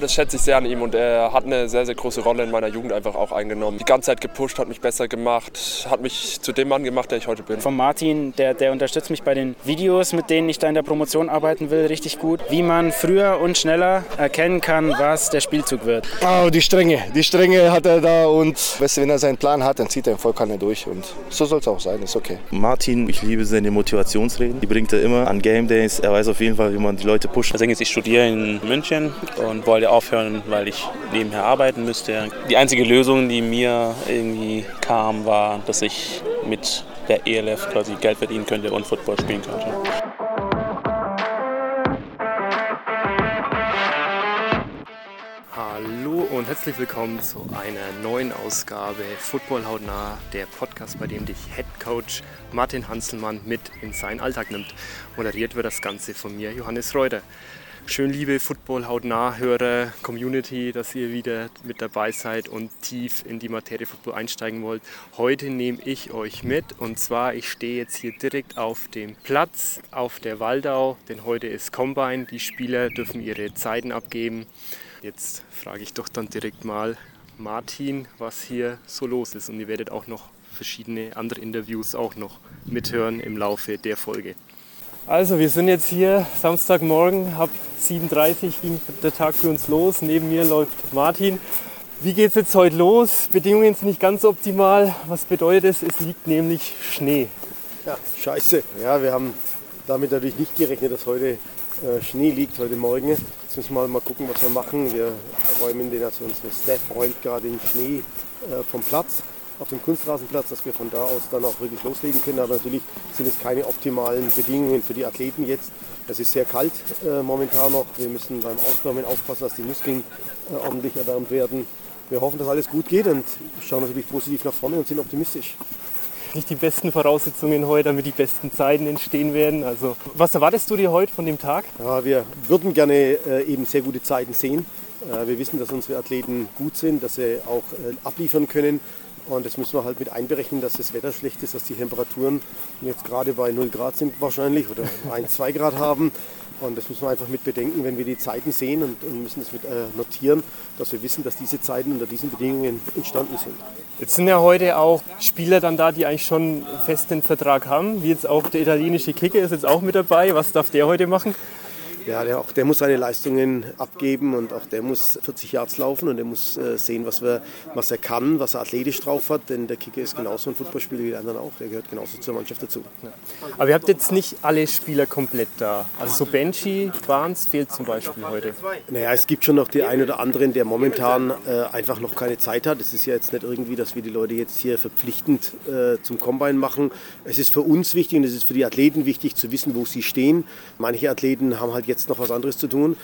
Das schätze ich sehr an ihm und er hat eine sehr, sehr große Rolle in meiner Jugend einfach auch eingenommen. Die ganze Zeit gepusht, hat mich besser gemacht, hat mich zu dem Mann gemacht, der ich heute bin. Von Martin, der, der unterstützt mich bei den Videos, mit denen ich da in der Promotion arbeiten will, richtig gut. Wie man früher und schneller erkennen kann, was der Spielzug wird. Oh, die Strenge, die Strenge hat er da und wenn er seinen Plan hat, dann zieht er voll Kanne durch und so soll es auch sein, ist okay. Martin, ich liebe seine Motivationsreden, die bringt er immer an Game Days. Er weiß auf jeden Fall, wie man die Leute pusht. Also ich studiere in München und wollte aufhören, weil ich nebenher arbeiten müsste. Die einzige Lösung, die mir irgendwie kam, war, dass ich mit der ELF quasi Geld verdienen könnte und Football spielen könnte. Hallo und herzlich willkommen zu einer neuen Ausgabe Football hautnah, der Podcast, bei dem dich Head Coach Martin Hanselmann mit in seinen Alltag nimmt. Moderiert wird das Ganze von mir, Johannes Reuter. Schön, liebe Football hautnah Hörer, Community, dass ihr wieder mit dabei seid und tief in die Materie Football einsteigen wollt. Heute nehme ich euch mit und zwar, ich stehe jetzt hier direkt auf dem Platz auf der Waldau, denn heute ist Combine. Die Spieler dürfen ihre Zeiten abgeben. Jetzt frage ich doch dann direkt mal Martin, was hier so los ist und ihr werdet auch noch verschiedene andere Interviews auch noch mithören im Laufe der Folge. Also wir sind jetzt hier Samstagmorgen, ab 7.30 Uhr ging der Tag für uns los. Neben mir läuft Martin. Wie geht es jetzt heute los? Bedingungen sind nicht ganz optimal. Was bedeutet es? Es liegt nämlich Schnee. Ja, scheiße. Ja, wir haben damit natürlich nicht gerechnet, dass heute äh, Schnee liegt, heute Morgen. Jetzt müssen wir mal gucken, was wir machen. Wir räumen den, also unsere Staff räumt gerade den Schnee äh, vom Platz auf dem Kunstrasenplatz, dass wir von da aus dann auch wirklich loslegen können. Aber natürlich sind es keine optimalen Bedingungen für die Athleten jetzt. Es ist sehr kalt äh, momentan noch. Wir müssen beim Aufwärmen aufpassen, dass die Muskeln äh, ordentlich erwärmt werden. Wir hoffen, dass alles gut geht und schauen natürlich positiv nach vorne und sind optimistisch. Nicht die besten Voraussetzungen heute, damit die besten Zeiten entstehen werden. Also, was erwartest du dir heute von dem Tag? Ja, wir würden gerne äh, eben sehr gute Zeiten sehen. Äh, wir wissen, dass unsere Athleten gut sind, dass sie auch äh, abliefern können. Und das müssen wir halt mit einberechnen, dass das Wetter schlecht ist, dass die Temperaturen jetzt gerade bei 0 Grad sind wahrscheinlich oder 1, 2 Grad haben. Und das müssen wir einfach mit bedenken, wenn wir die Zeiten sehen und, und müssen das mit äh, notieren, dass wir wissen, dass diese Zeiten unter diesen Bedingungen entstanden sind. Jetzt sind ja heute auch Spieler dann da, die eigentlich schon fest den Vertrag haben, wie jetzt auch der italienische Kicker ist jetzt auch mit dabei. Was darf der heute machen? Ja, der, auch der muss seine Leistungen abgeben und auch der muss 40 Yards laufen und er muss äh, sehen, was, wir, was er kann, was er athletisch drauf hat, denn der Kicker ist genauso ein Footballspieler wie die anderen auch, der gehört genauso zur Mannschaft dazu. Ja. Aber ihr habt jetzt nicht alle Spieler komplett da. Also so Benji, Barnes fehlt zum Beispiel heute. Naja, es gibt schon noch die einen oder anderen, der momentan äh, einfach noch keine Zeit hat. Es ist ja jetzt nicht irgendwie, dass wir die Leute jetzt hier verpflichtend äh, zum Combine machen. Es ist für uns wichtig und es ist für die Athleten wichtig zu wissen, wo sie stehen. Manche Athleten haben halt jetzt noch was anderes zu tun.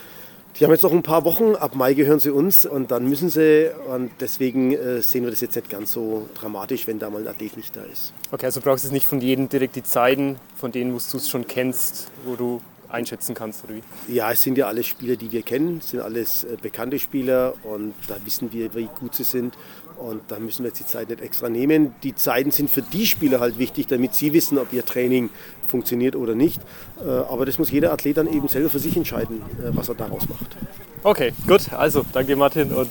Die haben jetzt noch ein paar Wochen, ab Mai gehören sie uns und dann müssen sie. Und deswegen äh, sehen wir das jetzt nicht ganz so dramatisch, wenn da mal ein Athlet nicht da ist. Okay, also brauchst du nicht von jedem direkt die Zeiten, von denen wo du es schon kennst, wo du einschätzen kannst, oder wie? Ja, es sind ja alles Spieler, die wir kennen, es sind alles äh, bekannte Spieler und da wissen wir, wie gut sie sind. Und da müssen wir jetzt die Zeit nicht extra nehmen. Die Zeiten sind für die Spieler halt wichtig, damit sie wissen, ob ihr Training funktioniert oder nicht. Äh, aber das muss jeder Athlet dann eben selber für sich entscheiden, äh, was er daraus macht. Okay, gut. Also, danke Martin und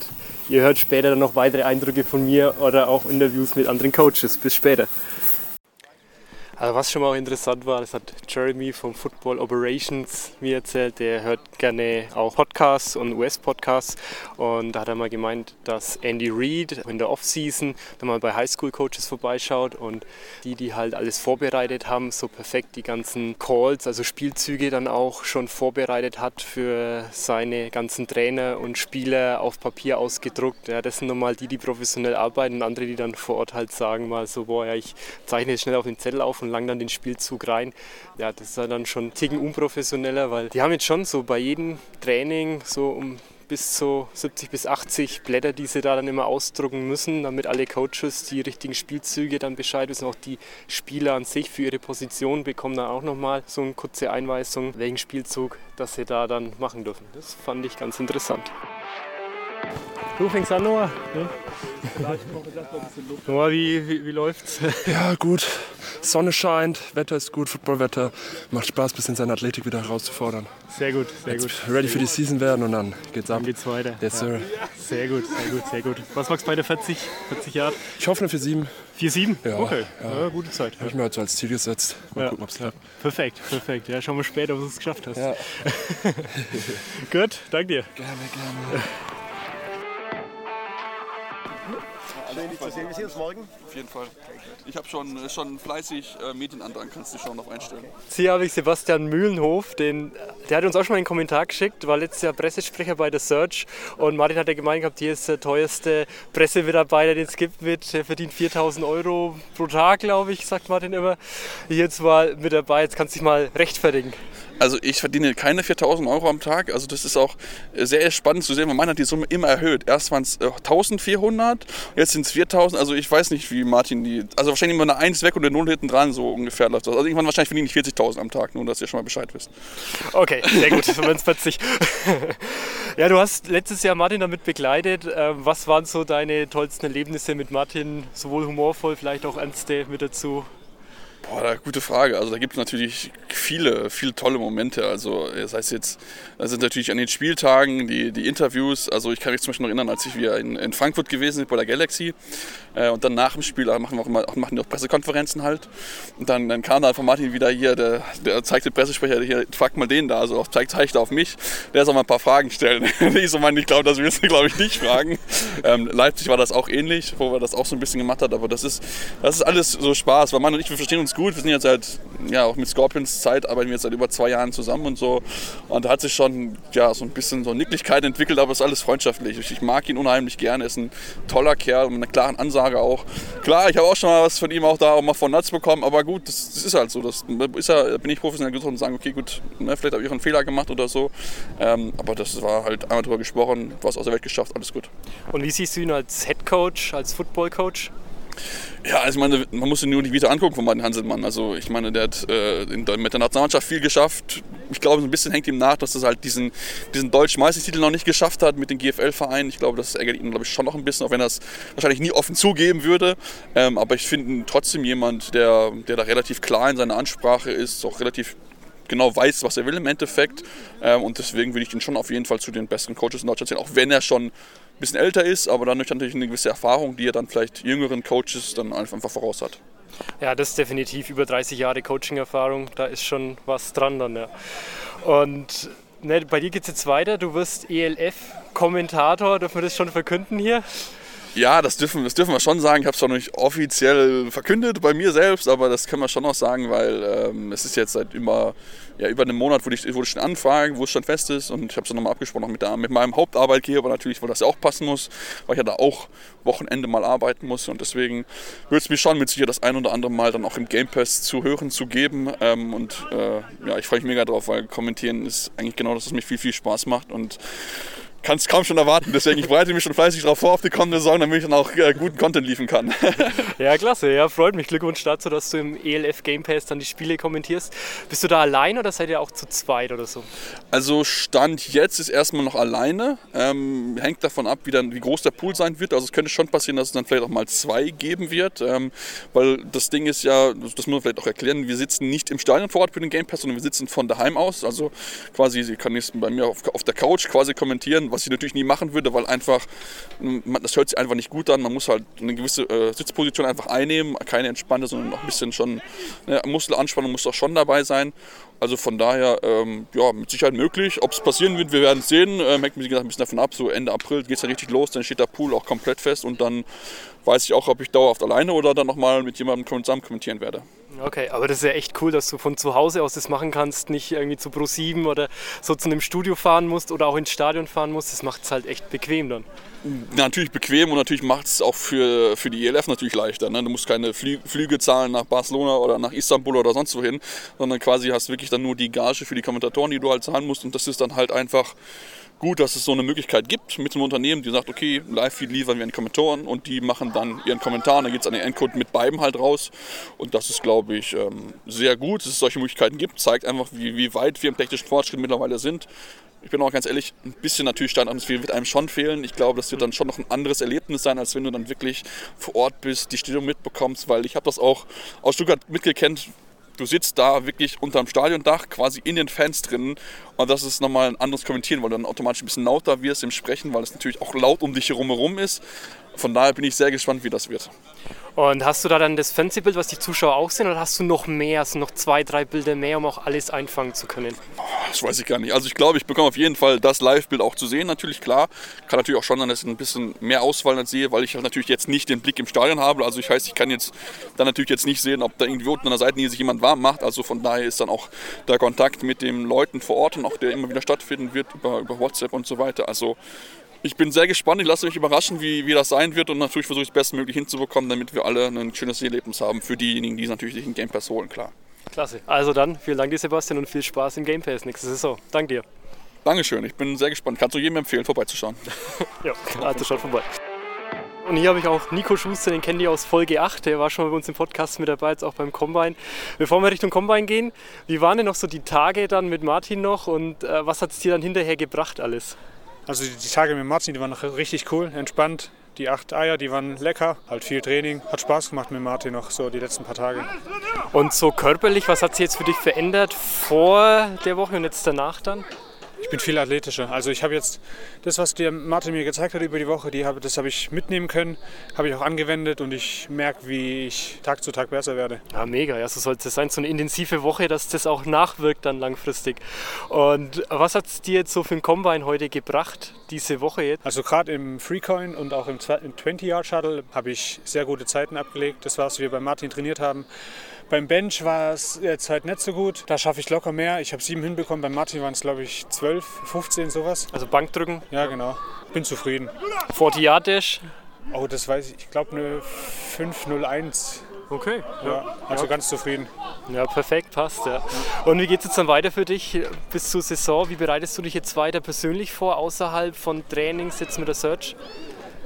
ihr hört später dann noch weitere Eindrücke von mir oder auch Interviews mit anderen Coaches. Bis später. Also was schon mal interessant war, das hat Jeremy vom Football Operations mir erzählt. Der hört gerne auch Podcasts und US-Podcasts. Und da hat er mal gemeint, dass Andy Reid in der Offseason mal bei Highschool-Coaches vorbeischaut und die, die halt alles vorbereitet haben, so perfekt die ganzen Calls, also Spielzüge dann auch schon vorbereitet hat für seine ganzen Trainer und Spieler auf Papier ausgedruckt. Ja, das sind nochmal die, die professionell arbeiten und andere, die dann vor Ort halt sagen mal so, boah, ja, ich zeichne jetzt schnell auf den Zettel auf und lang dann den Spielzug rein. Ja, das ist dann schon ein Ticken unprofessioneller, weil die haben jetzt schon so bei jedem Training so um bis zu 70 bis 80 Blätter, die sie da dann immer ausdrucken müssen, damit alle Coaches die richtigen Spielzüge dann Bescheid wissen. Auch die Spieler an sich für ihre Position bekommen dann auch nochmal so eine kurze Einweisung, welchen Spielzug, dass sie da dann machen dürfen. Das fand ich ganz interessant. Du fängst an, Noah. Ja? Noah, wie, wie, wie läuft's? Ja, gut. Sonne scheint, Wetter ist gut, Footballwetter. Macht Spaß, ein bisschen seine Athletik wieder herauszufordern. Sehr gut, sehr Jetzt gut. ready für die Season werden und dann geht's ab. Dann geht's weiter. Yes, sir. Sehr gut, sehr gut, sehr gut. Was magst du bei der 40, 40 Jahren? Ich hoffe eine für sieben. 4-7? Ja, okay, ja. Ja, gute Zeit. Habe ich mir halt so als Ziel gesetzt. Mal Ja. gucken, ob's klappt. Perfekt, perfekt. Ja, schauen wir später, ob du es geschafft hast. Ja. Gut, danke dir. Gerne, gerne. Schön, dich zu sehen. Wir sehen uns morgen. Auf jeden Fall. Ich habe schon, äh, schon fleißig äh, Medienandrang, kannst du schon noch einstellen. Hier habe ich Sebastian Mühlenhof, den, der hat uns auch schon mal einen Kommentar geschickt, war letztes Jahr Pressesprecher bei der Search und Martin hat ja gemeint gehabt, hier ist der teuerste Pressemitarbeiter, den es gibt mit, der verdient 4000 Euro pro Tag, glaube ich, sagt Martin immer. Jetzt mal mit dabei, jetzt kannst du dich mal rechtfertigen. Also ich verdiene keine 4000 Euro am Tag. Also das ist auch äh, sehr spannend zu sehen, weil man hat die Summe immer erhöht. Erst waren es äh, 1400, jetzt sind es 4000. Also ich weiß nicht, wie Martin die... Also wahrscheinlich immer eine 1 weg und eine 0 hinten dran, so ungefähr läuft das. Also irgendwann wahrscheinlich verdiene ich 40.000 am Tag, nur dass ihr schon mal Bescheid wisst. Okay, sehr gut, wenn es plötzlich. ja, du hast letztes Jahr Martin damit begleitet. Ähm, Was waren so deine tollsten Erlebnisse mit Martin? Sowohl humorvoll, vielleicht auch ernste mit dazu? Boah, gute Frage. Also da gibt es natürlich viele, viele tolle Momente. Also das heißt jetzt, das sind natürlich an den Spieltagen die, die Interviews. Also ich kann mich zum Beispiel noch erinnern, als ich wieder in, in Frankfurt gewesen bin bei der Galaxy äh, und dann nach dem Spiel machen wir auch immer, machen die auch Pressekonferenzen halt. Und dann, dann kam da von Martin wieder hier, der, der zeigte Pressesprecher hier, fragt mal den da, also auch zeigt, zeigt auf mich. Der soll mal ein paar Fragen stellen. ich so meine, ich glaube, das willst du glaube ich nicht fragen. Ähm, Leipzig war das auch ähnlich, wo wir das auch so ein bisschen gemacht hat, aber das ist, das ist alles so Spaß, weil man und ich, wir verstehen uns gut. Wir sind jetzt seit, ja, auch mit Scorpions Zeit arbeiten wir jetzt seit über zwei Jahren zusammen und so. Und da hat sich schon, ja, so ein bisschen so Nicklichkeit entwickelt, aber es ist alles freundschaftlich. Ich, ich mag ihn unheimlich gerne, er ist ein toller Kerl mit einer klaren Ansage auch. Klar, ich habe auch schon mal was von ihm auch da auch mal von Nuts bekommen, aber gut, das, das ist halt so. Das ist ja, bin ich professionell genug und sagen, okay, gut, ne, vielleicht habe ich auch einen Fehler gemacht oder so. Ähm, aber das war halt einmal drüber gesprochen, was aus der Welt geschafft, alles gut. Und wie siehst du ihn als Head Coach, als Football Coach? Ja, also ich meine, man muss sich nur die Vita angucken von Martin Hanselmann. Also ich meine, der hat äh, in, mit der Nationalmannschaft viel geschafft. Ich glaube, so ein bisschen hängt ihm nach, dass er halt diesen, diesen deutschen Meistertitel noch nicht geschafft hat mit den GFL-Vereinen. Ich glaube, das ärgert ihn, glaube ich, schon noch ein bisschen, auch wenn er es wahrscheinlich nie offen zugeben würde. Ähm, aber ich finde ihn trotzdem jemand, der, der da relativ klar in seiner Ansprache ist, auch relativ genau weiß, was er will im Endeffekt. Ähm, und deswegen würde ich ihn schon auf jeden Fall zu den besten Coaches in Deutschland zählen, auch wenn er schon ein bisschen älter ist, aber dann natürlich eine gewisse Erfahrung, die er dann vielleicht jüngeren Coaches dann einfach voraus hat. Ja, das ist definitiv über 30 Jahre Coaching-Erfahrung. Da ist schon was dran dann, ja. Und ne, bei dir geht es jetzt weiter. Du wirst ELF-Kommentator. Dürfen wir das schon verkünden hier? Ja, das dürfen, das dürfen wir schon sagen. Ich habe es noch nicht offiziell verkündet bei mir selbst, aber das können wir schon noch sagen, weil ähm, es ist jetzt seit über, ja, über einem Monat, wo ich, wo ich schon anfrage, wo es schon fest ist. Und ich habe es nochmal abgesprochen mit, der, mit meinem Hauptarbeitgeber natürlich, weil das ja auch passen muss, weil ich ja da auch Wochenende mal arbeiten muss. Und deswegen würde es mir schon mit sicher das ein oder andere Mal dann auch im Game Pass zu hören zu geben. Ähm, und äh, ja, ich freue mich mega drauf, weil kommentieren ist eigentlich genau das, was mir viel, viel Spaß macht. Und kann es kaum schon erwarten. Deswegen, ich bereite mich schon fleißig darauf vor auf die kommende Saison, damit ich dann auch äh, guten Content liefern kann. Ja, klasse. Ja, freut mich. Glückwunsch dazu, dass du im ELF Game Pass dann die Spiele kommentierst. Bist du da allein oder seid ihr auch zu zweit oder so? Also Stand jetzt ist erstmal noch alleine. Ähm, hängt davon ab, wie, dann, wie groß der Pool sein wird. Also es könnte schon passieren, dass es dann vielleicht auch mal zwei geben wird. Ähm, weil das Ding ist ja, das muss man vielleicht auch erklären, wir sitzen nicht im Stadion vor Ort für den Game Pass, sondern wir sitzen von daheim aus. Also quasi, sie kann jetzt bei mir auf, auf der Couch quasi kommentieren, was ich natürlich nie machen würde, weil einfach, man, das hört sich einfach nicht gut an. Man muss halt eine gewisse äh, Sitzposition einfach einnehmen, keine entspannte, sondern noch ein bisschen schon ne, Muskelanspannung muss doch schon dabei sein. Also von daher, ähm, ja, mit Sicherheit möglich. Ob es passieren wird, wir werden es sehen. Ähm, hängt mir wie gesagt ein bisschen davon ab. So Ende April geht es ja richtig los, dann steht der Pool auch komplett fest und dann weiß ich auch, ob ich dauerhaft alleine oder dann nochmal mit jemandem zusammen kommentieren werde. Okay, aber das ist ja echt cool, dass du von zu Hause aus das machen kannst, nicht irgendwie zu Pro7 oder so zu einem Studio fahren musst oder auch ins Stadion fahren musst. Das macht es halt echt bequem dann. natürlich bequem und natürlich macht es auch für, für die ELF natürlich leichter. Ne? Du musst keine Flü Flüge zahlen nach Barcelona oder nach Istanbul oder sonst wohin, sondern quasi hast wirklich dann nur die Gage für die Kommentatoren, die du halt zahlen musst. Und das ist dann halt einfach gut, dass es so eine Möglichkeit gibt mit einem Unternehmen, die sagt, okay, Live-Feed liefern wir an Kommentatoren und die machen dann ihren Kommentar dann geht es an den Endcode mit beiden halt raus. Und das ist, glaube ich, ähm, sehr gut, dass es solche Möglichkeiten gibt. Zeigt einfach, wie, wie weit wir im technischen Fortschritt mittlerweile sind. Ich bin auch ganz ehrlich, ein bisschen natürlich Standatmosphäre wird einem schon fehlen. Ich glaube, das wird dann schon noch ein anderes Erlebnis sein, als wenn du dann wirklich vor Ort bist, die Stimmung mitbekommst, weil ich habe das auch aus Stuttgart mitgekennt, du sitzt da wirklich unterm Stadiondach, quasi in den Fans drin. Und das ist nochmal ein anderes Kommentieren, weil du dann automatisch ein bisschen lauter wirst im Sprechen, weil es natürlich auch laut um dich herum ist. Von daher bin ich sehr gespannt, wie das wird. Und hast du da dann das Fernsehbild, was die Zuschauer auch sehen, oder hast du noch mehr, also noch zwei, drei Bilder mehr, um auch alles einfangen zu können? Das weiß ich gar nicht. Also ich glaube, ich bekomme auf jeden Fall das Live-Bild auch zu sehen, natürlich klar. Kann natürlich auch schon sein, dass ich ein bisschen mehr Auswahl sehe, weil ich natürlich jetzt nicht den Blick im Stadion habe. Also ich heißt, ich kann jetzt dann natürlich jetzt nicht sehen, ob da irgendwie unten an der Seite sich jemand warm macht. Also von daher ist dann auch der Kontakt mit den Leuten vor Ort und auch der immer wieder stattfinden wird über, über WhatsApp und so weiter. Also ich bin sehr gespannt, ich lasse mich überraschen, wie, wie das sein wird und natürlich versuche ich es bestmöglich hinzubekommen, damit wir alle ein schönes Erlebnis haben für diejenigen, die es natürlich in Game Pass holen, klar. Klasse. Also dann, vielen Dank dir Sebastian und viel Spaß im Game Pass nächste Saison. Dank dir. Dankeschön, ich bin sehr gespannt. Kannst du jedem empfehlen, vorbeizuschauen. ja, also schaut vorbei. Und hier habe ich auch Nico Schuster, den kennen die aus Folge 8, der war schon mal bei uns im Podcast mit dabei, jetzt auch beim Combine. Bevor wir Richtung Combine gehen, wie waren denn noch so die Tage dann mit Martin noch und äh, was hat es dir dann hinterher gebracht alles? Also die, die Tage mit Martin, die waren noch richtig cool, entspannt. Die acht Eier, die waren lecker, halt viel Training. Hat Spaß gemacht mit Martin noch so die letzten paar Tage. Und so körperlich, was hat sich jetzt für dich verändert vor der Woche und jetzt danach dann? Ich bin viel athletischer. Also ich habe jetzt das, was der Martin mir gezeigt hat über die Woche, die habe, das habe ich mitnehmen können, habe ich auch angewendet und ich merke, wie ich Tag zu Tag besser werde. Ja, mega. Ja, so sollte es sein. So eine intensive Woche, dass das auch nachwirkt dann langfristig. Und was hat es dir jetzt so für ein Combine heute gebracht, diese Woche jetzt? Also gerade im Freecoin und auch im 20-Yard-Shuttle habe ich sehr gute Zeiten abgelegt. Das war, was wir bei Martin trainiert haben. Beim Bench war es jetzt halt nicht so gut. Da schaffe ich locker mehr. Ich habe sieben hinbekommen. Beim Martin waren es, glaube ich, zwölf, 15, sowas. Also Bankdrücken? Ja, genau. Bin zufrieden. 40 Yard Dash? Oh, das weiß ich. Ich glaube eine 501. Okay. Ja, also ja. ganz zufrieden. Ja, perfekt, passt. Ja. Und wie geht es jetzt dann weiter für dich bis zur Saison? Wie bereitest du dich jetzt weiter persönlich vor, außerhalb von Trainings jetzt mit der Search?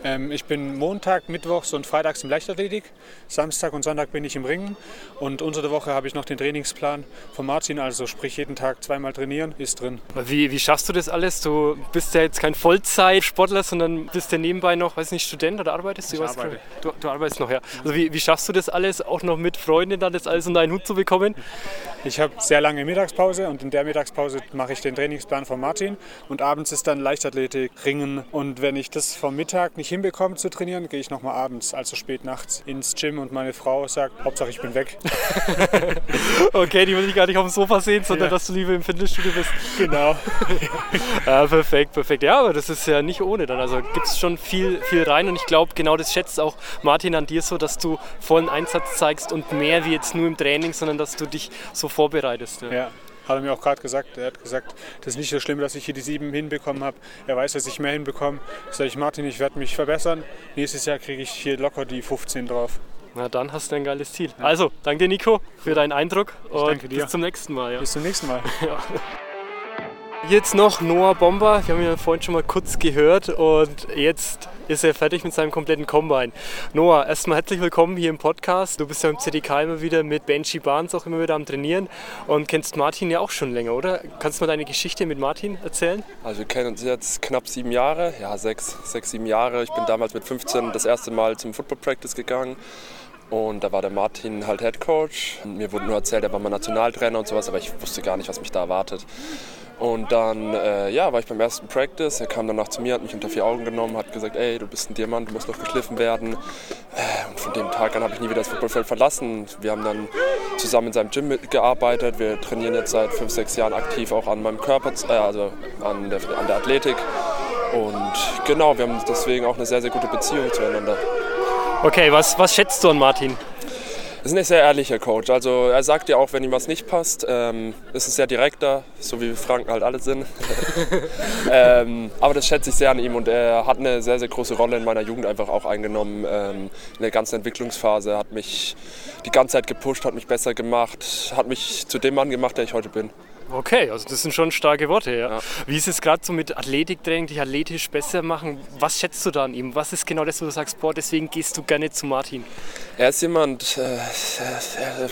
Ähm, ich bin Montag, Mittwochs und Freitags im Leichtathletik. Samstag und Sonntag bin ich im Ringen. Und unter der Woche habe ich noch den Trainingsplan von Martin, also sprich jeden Tag zweimal trainieren, ist drin. Wie, wie schaffst du das alles? Du bist ja jetzt kein Vollzeitsportler, sondern bist ja nebenbei noch, weiß nicht, Student oder arbeitest du? Ich arbeite. Du, du, arbeitest noch, ja. Also wie, wie schaffst du das alles, auch noch mit Freunden dann das alles unter einen Hut zu bekommen? Ich habe sehr lange Mittagspause und in der Mittagspause mache ich den Trainingsplan von Martin und abends ist dann Leichtathletik, Ringen und wenn ich das vom Mittag nicht hinbekomme zu trainieren, gehe ich nochmal abends, also spät nachts, ins Gym und meine Frau sagt, Hauptsache ich bin weg. okay, die will ich gar nicht auf dem Sofa sehen, sondern ja. dass du lieber im Fitnessstudio bist. Genau. ja, perfekt, perfekt. Ja, aber das ist ja nicht ohne dann. Also gibt es schon viel, viel rein und ich glaube, genau das schätzt auch Martin an dir so, dass du vollen Einsatz zeigst und mehr wie jetzt nur im Training, sondern dass du dich so vorbereitest. Ja. ja. Hat er mir auch gerade gesagt. Er hat gesagt, das ist nicht so schlimm, dass ich hier die sieben hinbekommen habe. Er weiß, dass ich mehr hinbekomme. Sag ich, Martin, ich werde mich verbessern. Nächstes Jahr kriege ich hier locker die 15 drauf. Na dann hast du ein geiles Ziel. Ja. Also, danke dir Nico für deinen Eindruck ich und danke dir. bis zum nächsten Mal. Ja. Bis zum nächsten Mal. ja. Jetzt noch Noah Bomber. Wir haben ihn vorhin schon mal kurz gehört und jetzt ist er fertig mit seinem kompletten Combine. Noah, erstmal herzlich willkommen hier im Podcast. Du bist ja im CDK immer wieder mit Benji Barnes auch immer wieder am Trainieren und kennst Martin ja auch schon länger, oder? Kannst du mal deine Geschichte mit Martin erzählen? Also wir kennen uns jetzt knapp sieben Jahre, ja sechs, sechs, sieben Jahre. Ich bin damals mit 15 das erste Mal zum Football Practice gegangen. Und da war der Martin halt Head Coach. Mir wurde nur erzählt, er war mal Nationaltrainer und sowas, aber ich wusste gar nicht, was mich da erwartet. Und dann äh, ja, war ich beim ersten Practice. Er kam danach zu mir, hat mich unter vier Augen genommen, hat gesagt, ey, du bist ein Diamant, du musst noch geschliffen werden. Äh, und von dem Tag an habe ich nie wieder das Footballfeld verlassen. Wir haben dann zusammen in seinem Gym gearbeitet. Wir trainieren jetzt seit fünf, sechs Jahren aktiv auch an meinem Körper, äh, also an der, an der Athletik. Und genau, wir haben deswegen auch eine sehr, sehr gute Beziehung zueinander. Okay, was, was schätzt du an Martin? ist ein sehr ehrlicher Coach. Also er sagt dir auch, wenn ihm was nicht passt. Ähm, ist ein sehr direkter, so wie Franken halt alle sind. ähm, aber das schätze ich sehr an ihm und er hat eine sehr, sehr große Rolle in meiner Jugend einfach auch eingenommen. Ähm, in der ganzen Entwicklungsphase hat mich die ganze Zeit gepusht, hat mich besser gemacht, hat mich zu dem Mann gemacht, der ich heute bin. Okay, also das sind schon starke Worte. Ja. ja. Wie ist es gerade so mit Athletiktraining, dich athletisch besser machen? Was schätzt du da an ihm? Was ist genau das, wo du sagst, boah, deswegen gehst du gerne zu Martin? Er ist jemand, äh,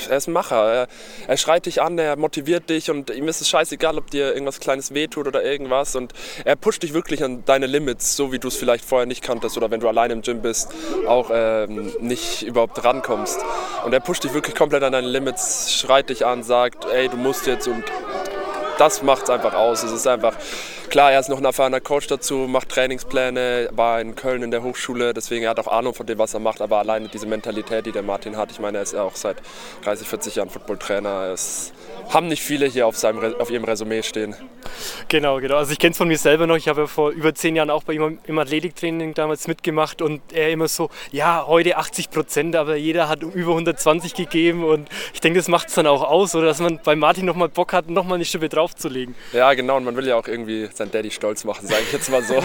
er ist ein Macher. Er, er, schreit dich an, er motiviert dich und ihm ist es scheißegal, ob dir irgendwas Kleines wehtut oder irgendwas. Und er pusht dich wirklich an deine Limits, so wie du es vielleicht vorher nicht kanntest oder wenn du allein im Gym bist, auch ähm, nicht überhaupt rankommst. Und er pusht dich wirklich komplett an deine Limits, schreit dich an, sagt, ey, du musst jetzt und das macht es einfach aus. Es ist einfach, klar, er ist noch ein erfahrener Coach dazu, macht Trainingspläne, war in Köln in der Hochschule, deswegen er hat auch Ahnung von dem, was er macht, aber alleine diese Mentalität, die der Martin hat, ich meine, er ist ja auch seit 30, 40 Jahren Footballtrainer, es haben nicht viele hier auf, seinem, auf ihrem Resümee stehen. Genau, genau. Also ich kenne es von mir selber noch. Ich habe ja vor über zehn Jahren auch bei ihm im Athletiktraining damals mitgemacht und er immer so, ja, heute 80 Prozent, aber jeder hat über 120 gegeben und ich denke, das macht es dann auch aus, oder dass man bei Martin nochmal Bock hat, nochmal eine Schippe draufzulegen. Ja, genau. Und man will ja auch irgendwie seinen Daddy stolz machen, sage ich jetzt mal so.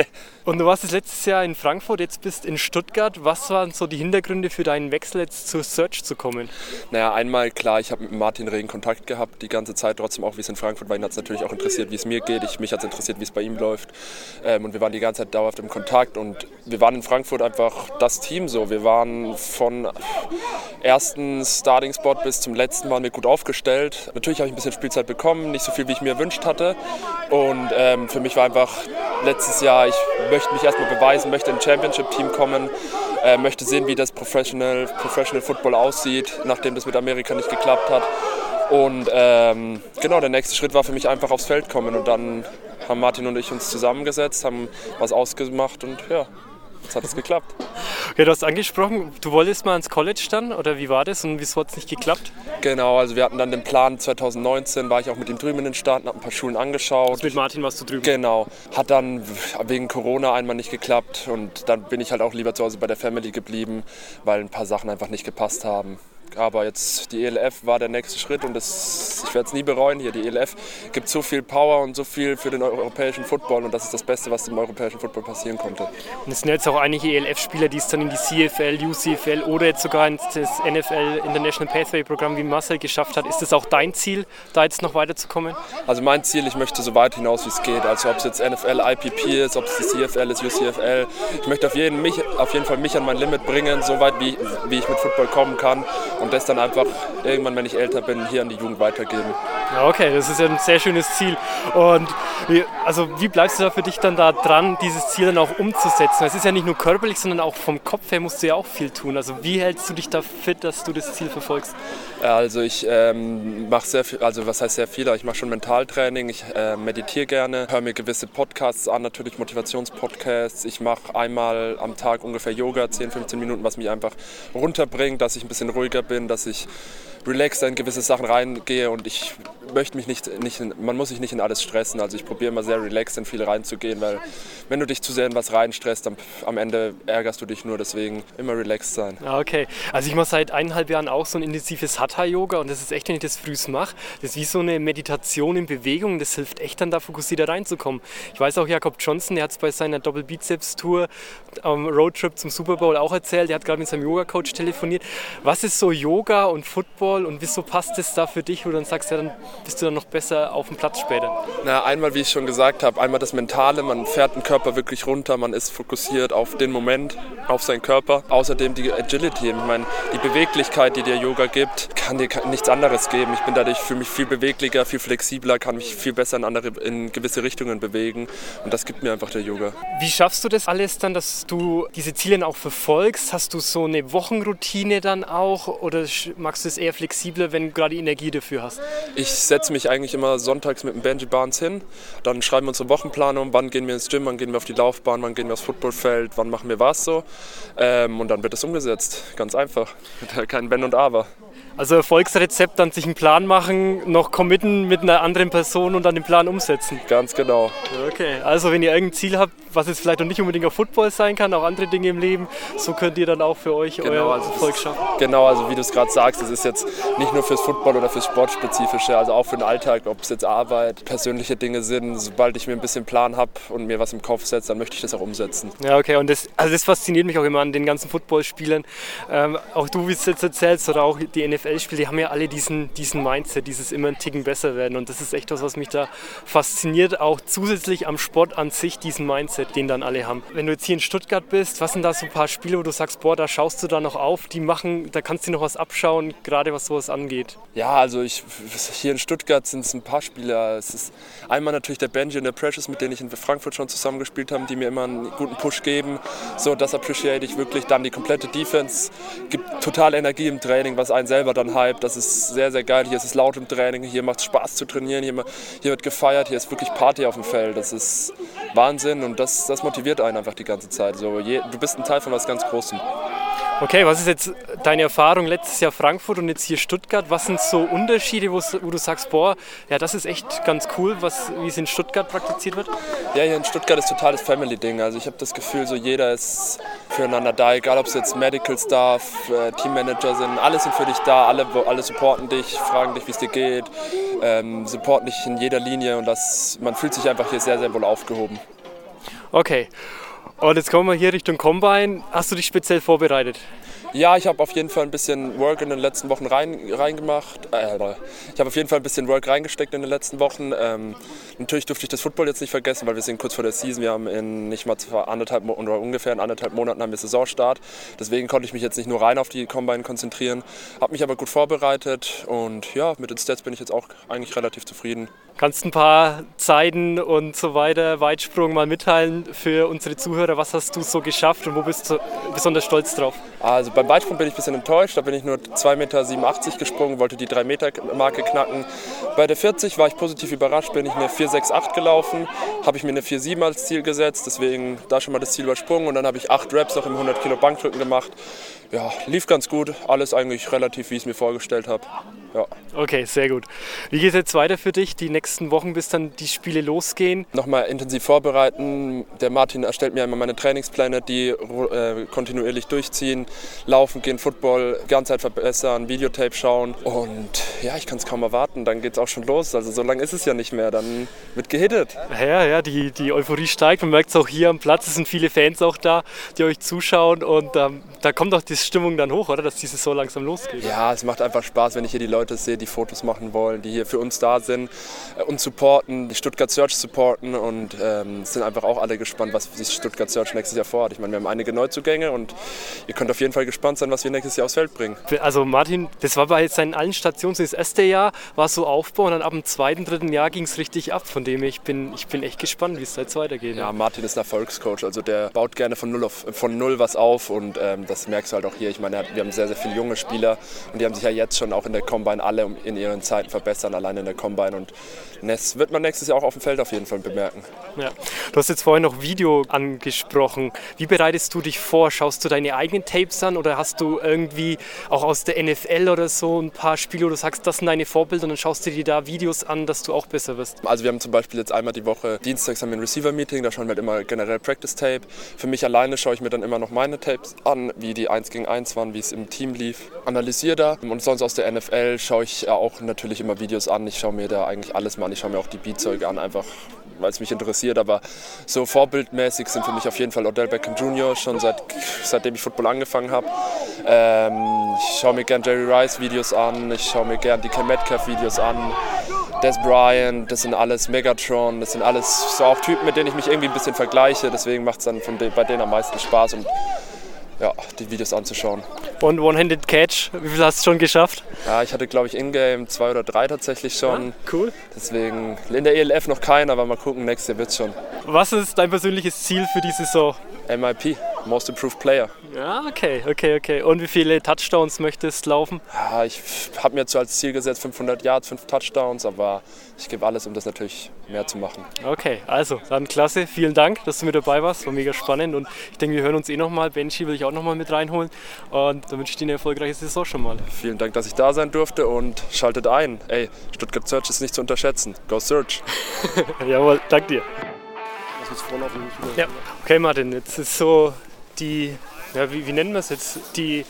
und du warst letztes Jahr in Frankfurt, jetzt bist in Stuttgart. Was waren so die Hintergründe für deinen Wechsel jetzt zur Search zu kommen? Naja, einmal klar, ich habe mit Martin regen Kontakt gehabt die ganze Zeit, trotzdem auch wie es in Frankfurt war. Ihn hat es natürlich auch interessiert, wie es mir geht. Ich, mich hat es interessiert, wie es bei ihm läuft. Ähm, und wir waren die ganze Zeit dauerhaft im Kontakt und wir waren in Frankfurt einfach das Team so. Wir waren von ersten Starting-Spot bis zum letzten Mal mit gut aufgestellt. Natürlich habe ich ein bisschen Spielzeit bekommen, nicht so viel, wie ich mir erwünscht hatte. Und ähm, für mich war einfach letztes Jahr, ich möchte mich erstmal beweisen, möchte in ein Championship-Team kommen, äh, möchte sehen, wie das Professional, Professional Football aussieht, nachdem das mit Amerika nicht geklappt hat. Und ähm, genau, der nächste Schritt war für mich einfach aufs Feld kommen. Und dann haben Martin und ich uns zusammengesetzt, haben was ausgemacht und ja, jetzt hat es geklappt. Ja, du hast angesprochen, du wolltest mal ins College dann oder wie war das und wieso hat es nicht geklappt? Genau, also wir hatten dann den Plan, 2019 war ich auch mit ihm drüben in den Staaten, habe ein paar Schulen angeschaut. Also mit Martin warst du drüben? Genau, hat dann wegen Corona einmal nicht geklappt und dann bin ich halt auch lieber zu Hause bei der Family geblieben, weil ein paar Sachen einfach nicht gepasst haben. Aber jetzt die ELF war der nächste Schritt und das, ich werde es nie bereuen hier. Die ELF gibt so viel Power und so viel für den europäischen Football und das ist das Beste, was dem europäischen Football passieren konnte. Und es sind jetzt auch einige ELF-Spieler, die es dann in die CFL, UCFL oder jetzt sogar ins NFL International Pathway Programm wie Marcel geschafft hat. Ist das auch dein Ziel, da jetzt noch weiterzukommen? Also mein Ziel, ich möchte so weit hinaus wie es geht. Also ob es jetzt NFL, IPP ist, ob es die CFL ist, UCFL. Ich möchte auf jeden, mich, auf jeden Fall mich an mein Limit bringen, so weit wie, wie ich mit Football kommen kann und das dann einfach irgendwann, wenn ich älter bin, hier an die Jugend weitergeben. Ja, okay, das ist ja ein sehr schönes Ziel. Und wie, also wie bleibst du da für dich dann da dran, dieses Ziel dann auch umzusetzen? Es ist ja nicht nur körperlich, sondern auch vom Kopf her musst du ja auch viel tun. Also wie hältst du dich da fit, dass du das Ziel verfolgst? Also ich ähm, mache sehr viel, also was heißt sehr viel, ich mache schon Mentaltraining, ich äh, meditiere gerne, höre mir gewisse Podcasts an, natürlich Motivationspodcasts. Ich mache einmal am Tag ungefähr Yoga, 10, 15 Minuten, was mich einfach runterbringt, dass ich ein bisschen ruhiger bin, dass ich relaxed in gewisse Sachen reingehe und ich möchte mich nicht, nicht in, man muss sich nicht in alles stressen. Also ich probiere immer sehr relaxed in viel reinzugehen, weil wenn du dich zu sehr in was reinstresst, dann am Ende ärgerst du dich nur. Deswegen immer relaxed sein. Okay, also ich mache seit eineinhalb Jahren auch so ein intensives Hatha-Yoga und das ist echt, wenn ich das früh mache, das ist wie so eine Meditation in Bewegung. Das hilft echt dann da fokussierter reinzukommen. Ich weiß auch, Jakob Johnson, der hat es bei seiner Doppel-Bizeps-Tour am Roadtrip zum Super Bowl auch erzählt. Der hat gerade mit seinem Yoga-Coach telefoniert. Was ist so Yoga und Football und wieso passt es da für dich, wo du dann sagst, ja, dann bist du dann noch besser auf dem Platz später? Na, einmal, wie ich schon gesagt habe, einmal das Mentale, man fährt den Körper wirklich runter, man ist fokussiert auf den Moment, auf seinen Körper. Außerdem die Agility, ich meine, die Beweglichkeit, die dir Yoga gibt, kann dir nichts anderes geben. Ich bin dadurch für mich viel beweglicher, viel flexibler, kann mich viel besser in, andere, in gewisse Richtungen bewegen und das gibt mir einfach der Yoga. Wie schaffst du das alles dann, dass du diese Ziele auch verfolgst? Hast du so eine Wochenroutine dann auch oder magst du es eher flexibler, wenn du gerade Energie dafür hast? Ich setze mich eigentlich immer sonntags mit dem Benji Barnes hin. Dann schreiben wir unsere Wochenplanung, wann gehen wir ins Gym, wann gehen wir auf die Laufbahn, wann gehen wir aufs Footballfeld, wann machen wir was so. Ähm, und dann wird das umgesetzt. Ganz einfach. Kein Wenn und Aber. Also Erfolgsrezept, dann sich einen Plan machen, noch committen mit einer anderen Person und dann den Plan umsetzen. Ganz genau. Okay, also wenn ihr irgendein Ziel habt, was jetzt vielleicht noch nicht unbedingt auf Football sein kann, auch andere Dinge im Leben. So könnt ihr dann auch für euch Genau, euer also das- Erfolg schaffen. Genau, also wie du es gerade sagst, es ist jetzt nicht nur fürs Football oder fürs Sportspezifische, also auch für den Alltag, ob es jetzt Arbeit, persönliche Dinge sind. Sobald ich mir ein bisschen Plan habe und mir was im Kopf setze, dann möchte ich das auch umsetzen. Ja, okay, und das, also das fasziniert mich auch immer an den ganzen Footballspielern. Ähm, auch du, wie du es jetzt erzählst, oder auch die NFL-Spieler, die haben ja alle diesen, diesen Mindset, dieses immer einen Ticken besser werden. Und das ist echt was, was mich da fasziniert, auch zusätzlich am Sport an sich, diesen Mindset, den dann alle haben. Wenn du jetzt hier in Stuttgart bist, was sind da so ein paar Spiele, wo du sagst, boah, da schaust du da noch auf, die machen, da kannst du noch was abschauen, gerade was sowas angeht. Ja, also ich, hier in Stuttgart sind es ein paar Spieler. Es ist einmal natürlich der Benji und der Precious, mit denen ich in Frankfurt schon zusammengespielt habe, die mir immer einen guten Push geben. So, das appreciate ich wirklich. Dann die komplette Defense gibt total Energie im Training, was einen selber dann hype. Das ist sehr, sehr geil. Hier ist es laut im Training, hier macht es Spaß zu trainieren, hier, hier wird gefeiert, hier ist wirklich Party auf dem Feld. Das ist Wahnsinn und das, das motiviert einen einfach die ganze Zeit. So, je, du bist ein Teil von was ganz Großem. Okay, was ist jetzt deine Erfahrung letztes Jahr Frankfurt und jetzt hier Stuttgart? Was sind so Unterschiede, wo, wo du sagst, boah, ja, das ist echt ganz cool, was, wie es in Stuttgart praktiziert wird? Ja, hier in Stuttgart ist total das Family-Ding. Also ich habe das Gefühl, so jeder ist füreinander da, egal ob es jetzt Medical Staff, äh, Teammanager sind, alle sind für dich da, alle, alle supporten dich, fragen dich, wie es dir geht, ähm, supporten dich in jeder Linie und das, man fühlt sich einfach hier sehr, sehr wohl aufgehoben. Okay. Und jetzt kommen wir hier Richtung Combine. Hast du dich speziell vorbereitet? Ja, ich habe auf jeden Fall ein bisschen Work in den letzten Wochen rein, reingemacht. Äh, ich habe auf jeden Fall ein bisschen Work reingesteckt in den letzten Wochen. Ähm, natürlich durfte ich das Football jetzt nicht vergessen, weil wir sind kurz vor der Season. Wir haben in nicht mal zwei, anderthalb oder ungefähr in anderthalb Monaten haben wir Saisonstart. Deswegen konnte ich mich jetzt nicht nur rein auf die Combine konzentrieren, habe mich aber gut vorbereitet und ja, mit den Stats bin ich jetzt auch eigentlich relativ zufrieden. Kannst ein paar Zeiten und so weiter, Weitsprung mal mitteilen für unsere Zuhörer? Was hast du so geschafft und wo bist du besonders stolz drauf? Also beim Weitsprung bin ich ein bisschen enttäuscht. Da bin ich nur 2,87 Meter gesprungen, wollte die 3-Meter-Marke knacken. Bei der 40 war ich positiv überrascht, bin ich eine 4,68 gelaufen. Habe ich mir eine 4,7 als Ziel gesetzt, deswegen da schon mal das Ziel übersprungen. Und dann habe ich 8 Raps noch im 100 Kilo Bankdrücken gemacht. Ja, lief ganz gut. Alles eigentlich relativ, wie ich es mir vorgestellt habe. Ja. Okay, sehr gut. Wie geht es jetzt weiter für dich, die nächsten Wochen, bis dann die Spiele losgehen? Nochmal intensiv vorbereiten. Der Martin erstellt mir immer meine Trainingspläne, die äh, kontinuierlich durchziehen. Laufen gehen, Football, die ganze Zeit verbessern, Videotape schauen. Und ja, ich kann es kaum erwarten. Dann geht es auch schon los. Also so lange ist es ja nicht mehr. Dann wird gehittet. Ja, ja, die, die Euphorie steigt. Man merkt es auch hier am Platz. Es sind viele Fans auch da, die euch zuschauen. Und ähm, da kommt auch die Stimmung dann hoch, oder? Dass die Saison langsam losgeht. Ja, es macht einfach Spaß, wenn ich hier die Leute sehe, die Fotos machen wollen, die hier für uns da sind, äh, uns supporten, die Stuttgart Search supporten und ähm, sind einfach auch alle gespannt, was sich Stuttgart Search nächstes Jahr vorhat. Ich meine, wir haben einige Neuzugänge und ihr könnt auf jeden Fall gespannt sein, was wir nächstes Jahr aufs Feld bringen. Also Martin, das war bei seinen allen Stationen, so das erste Jahr war so Aufbau und dann ab dem zweiten, dritten Jahr ging es richtig ab. Von dem ich bin, ich bin echt gespannt, wie es da jetzt weitergeht. Ja, Martin ist ein Erfolgscoach, also der baut gerne von null, auf, von null was auf und ähm, das merkst du halt auch hier. Ich meine, wir haben sehr, sehr viele junge Spieler und die haben sich ja jetzt schon auch in der Combine alle in ihren Zeiten verbessern, allein in der Combine und das wird man nächstes Jahr auch auf dem Feld auf jeden Fall bemerken. Ja. Du hast jetzt vorhin noch Video angesprochen. Wie bereitest du dich vor? Schaust du deine eigenen Tapes an oder hast du irgendwie auch aus der NFL oder so ein paar Spiele, wo du sagst, das sind deine Vorbilder und dann schaust du dir da Videos an, dass du auch besser wirst? Also wir haben zum Beispiel jetzt einmal die Woche, dienstags haben wir ein Receiver-Meeting, da schauen wir halt immer generell Practice-Tape. Für mich alleine schaue ich mir dann immer noch meine Tapes an, wie die 1 gegen 1 waren, wie es im Team lief. Analysiere da. Und sonst aus der NFL schaue ich auch natürlich immer Videos an. Ich schaue mir da eigentlich alles mal an. Ich schaue mir auch die Beatzeuge an, einfach weil es mich interessiert. Aber so vorbildmäßig sind für mich auf jeden Fall Odell Beckham Jr. schon seit, seitdem ich Football angefangen habe. Ähm, ich schaue mir gern Jerry Rice Videos an, ich schaue mir gern die Cam Metcalf Videos an. Des Bryant, das sind alles Megatron, das sind alles so auch Typen, mit denen ich mich irgendwie ein bisschen vergleiche. Deswegen macht es dann de bei denen am meisten Spaß, und ja, die Videos anzuschauen. Und One-Handed Catch, wie viel hast du schon geschafft? Ja, ich hatte glaube ich in-game zwei oder drei tatsächlich schon. cool. Deswegen in der ELF noch keinen, aber mal gucken, nächstes Jahr wird's schon. Was ist dein persönliches Ziel für die Saison? MIP, Most Improved Player. Ja, okay, okay, okay. Und wie viele Touchdowns möchtest du laufen? Ja, ich habe mir zwar als Ziel gesetzt 500 Yards, 5 Touchdowns, aber ich gebe alles, um das natürlich mehr zu machen. Okay, also dann klasse. Vielen Dank, dass du mit dabei warst. War mega spannend und ich denke, wir hören uns eh nochmal. Benji will ich auch nochmal mit reinholen und dann wünsche ich dir eine erfolgreiche Saison schon mal. Vielen Dank, dass ich da sein durfte und schaltet ein. Ey, Stuttgart Search ist nicht zu unterschätzen. Go Search! Jawohl, dank dir. Ja, okay Martin, jetzt ist so die, ja, wie, wie nennen wir es jetzt, die,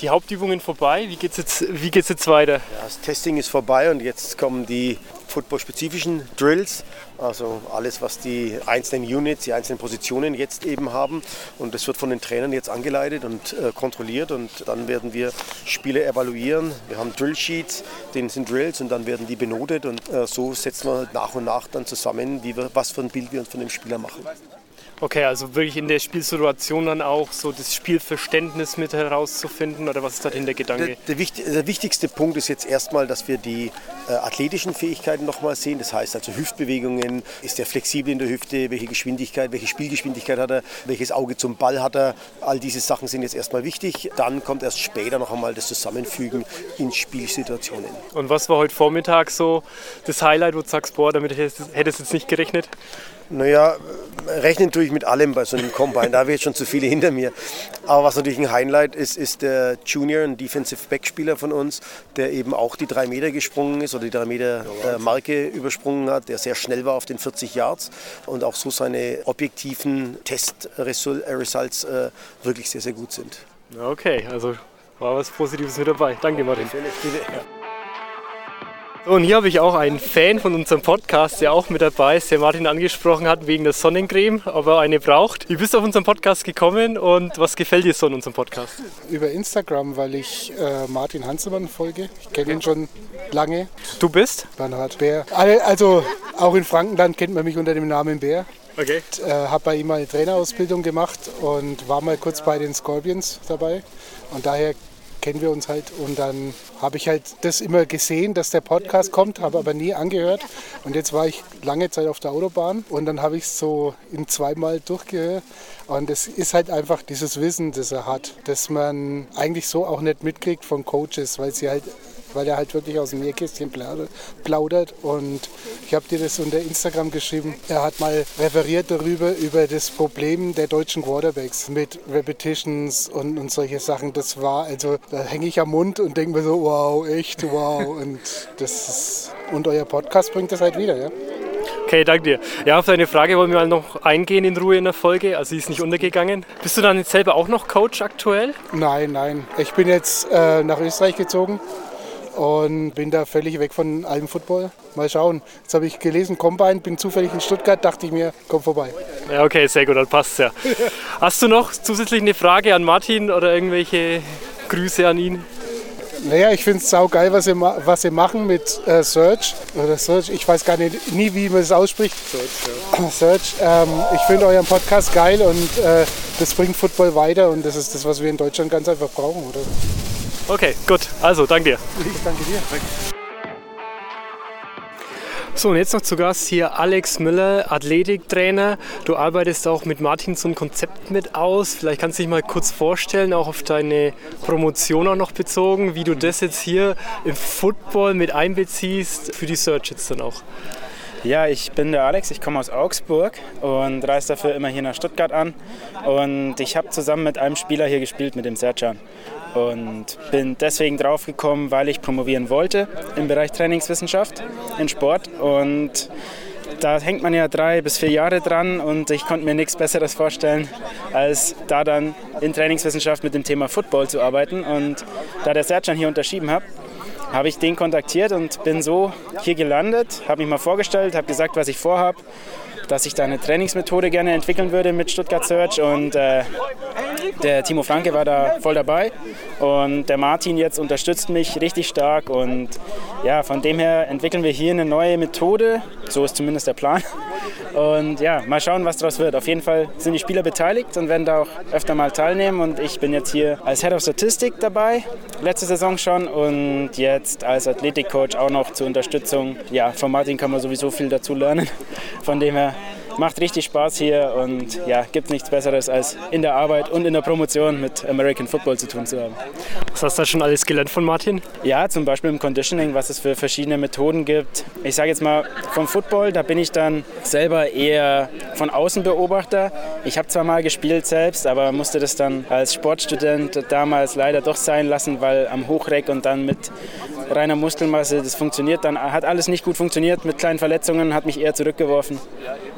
die Hauptübungen vorbei. Wie geht's jetzt, jetzt weiter? Ja, das Testing ist vorbei und jetzt kommen die footballspezifischen Drills, also alles, was die einzelnen Units, die einzelnen Positionen jetzt eben haben. Und das wird von den Trainern jetzt angeleitet und äh, kontrolliert und dann werden wir Spiele evaluieren. Wir haben Drill-Sheets, denen sind Drills und dann werden die benotet und äh, so setzen wir halt nach und nach dann zusammen, wie wir, was für ein Bild wir uns von dem Spieler machen. Okay, also wirklich in der Spielsituation dann auch so das Spielverständnis mit herauszufinden oder was ist da der Der, Gedanke? der, wichtig, der wichtigste Punkt ist jetzt erstmal, dass wir die äh, athletischen Fähigkeiten nochmal sehen. Das heißt also Hüftbewegungen, ist er flexibel in der Hüfte, welche Geschwindigkeit, welche Spielgeschwindigkeit hat er, welches Auge zum Ball hat er. All diese Sachen sind jetzt erstmal wichtig. Dann kommt erst später noch einmal das Zusammenfügen in Spielsituationen. Und was war heute Vormittag so das Highlight, wo du sagst, boah, damit hättest du jetzt nicht gerechnet? Naja, rechnen tue ich mit allem bei so einem Combine. Da habe ich jetzt schon zu viele hinter mir. Aber was natürlich ein Highlight ist, ist der Junior, ein Defensive Backspieler von uns, der eben auch die drei Meter gesprungen ist oder die drei Meter äh, Marke übersprungen hat, der sehr schnell war auf den 40 Yards und auch so seine objektiven Test-Results äh, wirklich sehr, sehr gut sind. Okay, also war was Positives mit dabei. Danke, Martin. So, und hier habe ich auch einen Fan von unserem Podcast, der auch mit dabei ist, der Martin angesprochen hat wegen der Sonnencreme, ob er eine braucht. Wie bist du auf unseren Podcast gekommen und was gefällt dir so an unserem Podcast? Über Instagram, weil ich äh, Martin Hanselmann folge. Ich kenne ihn schon lange. Du bist? Bernhard Bär. Also auch in Frankenland kennt man mich unter dem Namen Bär. Okay. Äh, habe bei ihm mal eine Trainerausbildung gemacht und war mal kurz bei den Scorpions dabei. Und daher kennen wir uns halt. Und dann habe ich halt das immer gesehen, dass der Podcast kommt, habe aber nie angehört. Und jetzt war ich lange Zeit auf der Autobahn und dann habe ich es so in zweimal durchgehört. Und es ist halt einfach dieses Wissen, das er hat, das man eigentlich so auch nicht mitkriegt von Coaches, weil sie halt weil er halt wirklich aus dem Nähkästchen plaudert-. Und ich habe dir das unter Instagram geschrieben. Er hat mal referiert darüber, über das Problem der deutschen Quarterbacks mit Repetitions und, und solche Sachen. Das war, also da hänge ich am Mund und denke mir so, wow, echt, wow. Und, das ist, und euer Podcast bringt das halt wieder, ja. Okay, danke dir. Ja, auf deine Frage wollen wir mal noch eingehen in Ruhe in der Folge. Also sie ist nicht untergegangen. Bist du dann jetzt selber auch noch Coach aktuell? Nein, nein. Ich bin jetzt äh, nach Österreich gezogen und bin da völlig weg von allem Football. Mal schauen. Jetzt habe ich gelesen, Combine, bin zufällig in Stuttgart, dachte ich mir, komm vorbei. Ja, okay, sehr gut, dann passt's ja. Hast du noch zusätzlich eine Frage an Martin oder irgendwelche Grüße an ihn? Naja, ich finde es saugeil, was sie, was sie machen mit äh, Search. Oder Search, ich weiß gar nicht, nie, wie man es ausspricht. Search, Search. Ähm, ich finde euren Podcast geil und äh, das bringt Football weiter und das ist das, was wir in Deutschland ganz einfach brauchen, oder? Okay, gut. Also, danke dir. Ich danke dir. So, und jetzt noch zu Gast hier Alex Müller, Athletiktrainer. Du arbeitest auch mit Martin so ein Konzept mit aus. Vielleicht kannst du dich mal kurz vorstellen, auch auf deine Promotion auch noch bezogen, wie du das jetzt hier im Football mit einbeziehst für die Search jetzt dann auch. Ja, ich bin der Alex, ich komme aus Augsburg und reise dafür immer hier nach Stuttgart an. Und ich habe zusammen mit einem Spieler hier gespielt, mit dem Sercan. Und bin deswegen drauf gekommen, weil ich promovieren wollte im Bereich Trainingswissenschaft in Sport. Und da hängt man ja drei bis vier Jahre dran und ich konnte mir nichts Besseres vorstellen, als da dann in Trainingswissenschaft mit dem Thema Football zu arbeiten. Und da der Sercan hier unterschrieben hat, habe ich den kontaktiert und bin so hier gelandet, habe mich mal vorgestellt, habe gesagt, was ich vorhabe, dass ich da eine Trainingsmethode gerne entwickeln würde mit Stuttgart Search. Und äh, der Timo Franke war da voll dabei. Und der Martin jetzt unterstützt mich richtig stark. Und ja, von dem her entwickeln wir hier eine neue Methode, so ist zumindest der Plan. Und ja, mal schauen, was daraus wird. Auf jeden Fall sind die Spieler beteiligt und werden da auch öfter mal teilnehmen. Und ich bin jetzt hier als Head of Statistik dabei, letzte Saison schon. Und jetzt als Athletikcoach auch noch zur Unterstützung. Ja, von Martin kann man sowieso viel dazu lernen, von dem her And- macht richtig Spaß hier und ja, gibt nichts Besseres als in der Arbeit und in der Promotion mit American Football zu tun zu haben. Was hast du da schon alles gelernt von Martin? Ja, zum Beispiel im Conditioning, was es für verschiedene Methoden gibt. Ich sage jetzt mal vom Football, da bin ich dann selber eher von außen Beobachter. Ich habe zwar mal gespielt selbst, aber musste das dann als Sportstudent damals leider doch sein lassen, weil am Hochreck und dann mit reiner Muskelmasse. Das funktioniert dann, hat alles nicht gut funktioniert mit kleinen Verletzungen, hat mich eher zurückgeworfen.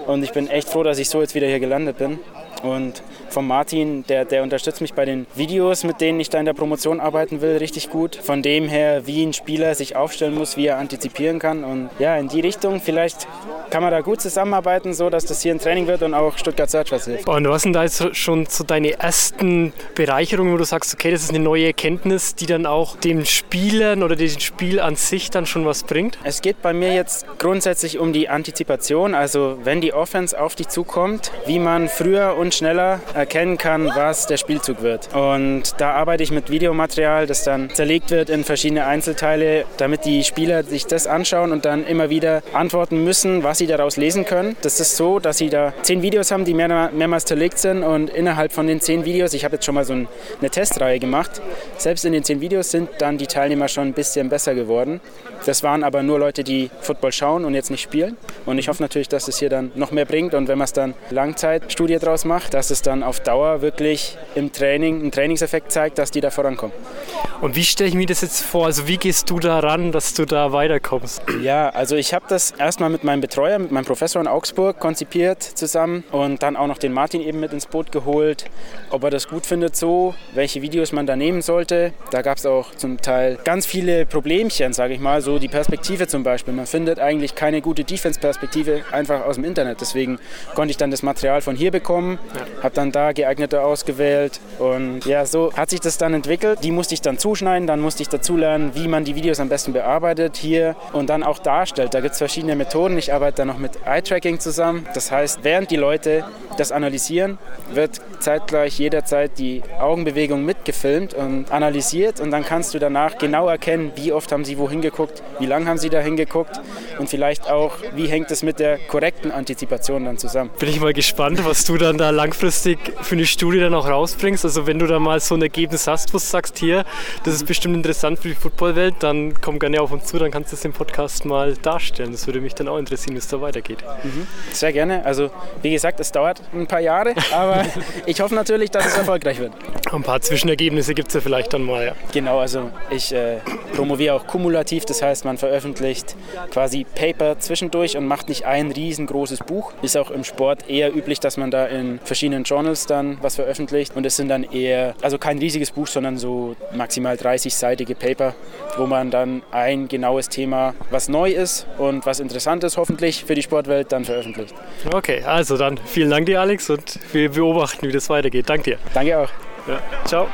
Und ich bin echt froh, dass ich so jetzt wieder hier gelandet bin. Und von Martin, der, der unterstützt mich bei den Videos, mit denen ich da in der Promotion arbeiten will, richtig gut. Von dem her, wie ein Spieler sich aufstellen muss, wie er antizipieren kann. Und ja, in die Richtung, vielleicht kann man da gut zusammenarbeiten, so dass das hier ein Training wird und auch Stuttgart Search was hilft. Und was sind da jetzt schon so deine ersten Bereicherungen, wo du sagst, okay, das ist eine neue Erkenntnis, die dann auch den Spielern oder dem Spiel an sich dann schon was bringt? Es geht bei mir jetzt grundsätzlich um die Antizipation, also wenn die Offense auf dich zukommt, wie man früher und schneller erkennen kann, was der Spielzug wird. Und da arbeite ich mit Videomaterial, das dann zerlegt wird in verschiedene Einzelteile, damit die Spieler sich das anschauen und dann immer wieder antworten müssen, was sie daraus lesen können. Das ist so, dass sie da zehn Videos haben, die mehr, mehrmals zerlegt sind und innerhalb von den zehn Videos, ich habe jetzt schon mal so eine Testreihe gemacht, selbst in den zehn Videos sind dann die Teilnehmer schon ein bisschen besser geworden. Das waren aber nur Leute, die Football schauen und jetzt nicht spielen. Und ich hoffe natürlich, dass es hier dann noch mehr bringt und wenn man es dann Langzeitstudie draus macht, dass es dann auf Dauer wirklich im Training einen Trainingseffekt zeigt, dass die da vorankommen. Und wie stelle ich mir das jetzt vor? Also wie gehst du da ran, dass du da weiterkommst? Ja, also ich habe das erstmal mit meinem Betreuer, mit meinem Professor in Augsburg konzipiert zusammen und dann auch noch den Martin eben mit ins Boot geholt, ob er das gut findet so, welche Videos man da nehmen sollte. Da gab es auch zum Teil ganz viele Problemchen, sage ich mal, so die Perspektive zum Beispiel. Man findet eigentlich keine gute Defense-Perspektive einfach aus dem Internet. Deswegen konnte ich dann das Material von hier bekommen, ja. habe dann da geeignete ausgewählt und ja, so hat sich das dann entwickelt. Die musste ich dann zuschneiden, dann musste ich dazu lernen, wie man die Videos am besten bearbeitet hier und dann auch darstellt. Da gibt es verschiedene Methoden. Ich arbeite dann noch mit Eye-Tracking zusammen. Das heißt, während die Leute das analysieren, wird zeitgleich jederzeit die Augenbewegung mitgefilmt und analysiert und dann kannst du danach genau erkennen, wie oft haben sie wohin geguckt, wie lange haben sie da hingeguckt und vielleicht auch, wie hängt es mit der korrekten Antizipation dann zusammen. Bin ich mal gespannt, was du dann da langfristig für eine Studie dann auch rausbringst. Also wenn du da mal so ein Ergebnis hast, wo du sagst, hier, das ist bestimmt interessant für die Footballwelt, dann komm gerne auf uns zu, dann kannst du das im Podcast mal darstellen. Das würde mich dann auch interessieren, wie es da weitergeht. Mhm. Sehr gerne. Also wie gesagt, es dauert ein paar Jahre, aber ich hoffe natürlich, dass es erfolgreich wird. Ein paar Zwischenergebnisse gibt es ja vielleicht dann mal. Ja. Genau, also ich äh, promoviere auch kumulativ, das heißt, man veröffentlicht quasi Paper zwischendurch und macht nicht ein riesengroßes Buch. Ist auch im Sport eher üblich, dass man da in verschiedenen Journals dann was veröffentlicht und es sind dann eher, also kein riesiges Buch, sondern so maximal 30-seitige Paper, wo man dann ein genaues Thema, was neu ist und was interessant ist, hoffentlich für die Sportwelt, dann veröffentlicht. Okay, also dann vielen Dank dir, Alex, und wir beobachten, wie das weitergeht. Danke dir. Danke auch. Ja. Ciao.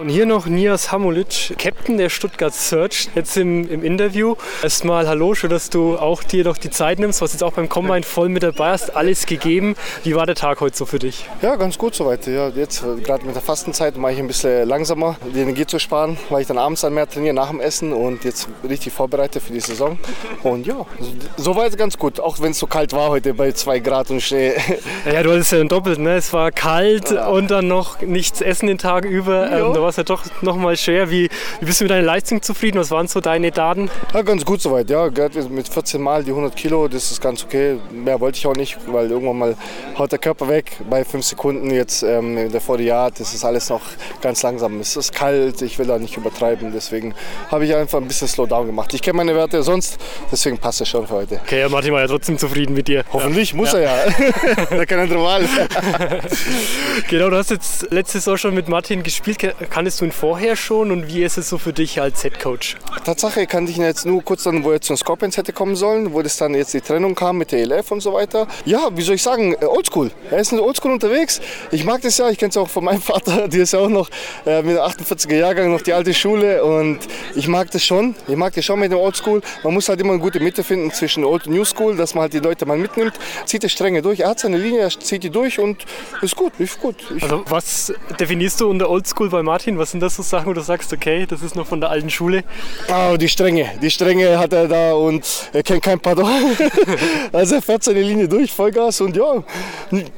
Und hier noch Nias Hamulic, Captain der Stuttgart Search, jetzt im, im Interview. Erstmal hallo, schön, dass du auch dir noch die Zeit nimmst, was jetzt auch beim Combine voll mit dabei hast, alles gegeben. Wie war der Tag heute so für dich? Ja, ganz gut soweit. Ja, jetzt äh, gerade mit der Fastenzeit mache ich ein bisschen langsamer, die Energie zu sparen, weil ich dann abends dann mehr trainiere nach dem Essen und jetzt richtig vorbereitet für die Saison. Und ja, soweit ganz gut, auch wenn es so kalt war heute bei zwei Grad und Schnee. Ja, du hattest ja doppelt, ne? Es war kalt ja. und dann noch nichts essen den Tag über. Ähm, war es ja doch nochmal schwer. Wie, wie bist du mit deiner Leistung zufrieden? Was waren so deine Daten? Ja, ganz gut soweit. Ja, mit 14 Mal die 100 Kilo, das ist ganz okay. Mehr wollte ich auch nicht, weil irgendwann mal haut der Körper weg bei 5 Sekunden. Jetzt ähm, der vor Jahr, das ist alles noch ganz langsam. Es ist kalt, ich will da nicht übertreiben. Deswegen habe ich einfach ein bisschen Slowdown gemacht. Ich kenne meine Werte sonst, deswegen passt es schon für heute. Okay, ja, Martin war ja trotzdem zufrieden mit dir. Hoffentlich ja. muss ja. er ja. da kann er Wahl. genau, du hast jetzt letzte Saison schon mit Martin gespielt. Kannst du ihn vorher schon und wie ist es so für dich als Head Coach? Tatsache kannte ich ihn jetzt nur kurz dann, wo er zu den Scorpions hätte kommen sollen, wo das dann jetzt die Trennung kam mit der ELF und so weiter. Ja, wie soll ich sagen, äh, oldschool. Er ist oldschool unterwegs. Ich mag das ja, ich kenne es auch von meinem Vater, die ist ja auch noch äh, mit 48er Jahrgang noch die alte Schule und ich mag das schon. Ich mag das schon mit dem Oldschool. Man muss halt immer eine gute Mitte finden zwischen Old und New School, dass man halt die Leute mal mitnimmt. Zieht es strenge durch. Er hat seine Linie, er zieht die durch und ist gut, ist gut. Ich also was definierst du unter Oldschool bei Martin? Was sind das so Sachen, wo du sagst, okay, das ist noch von der alten Schule? Oh, die Strenge. Die Strenge hat er da und er kennt kein Pardon. also er fährt seine Linie durch, Vollgas und ja,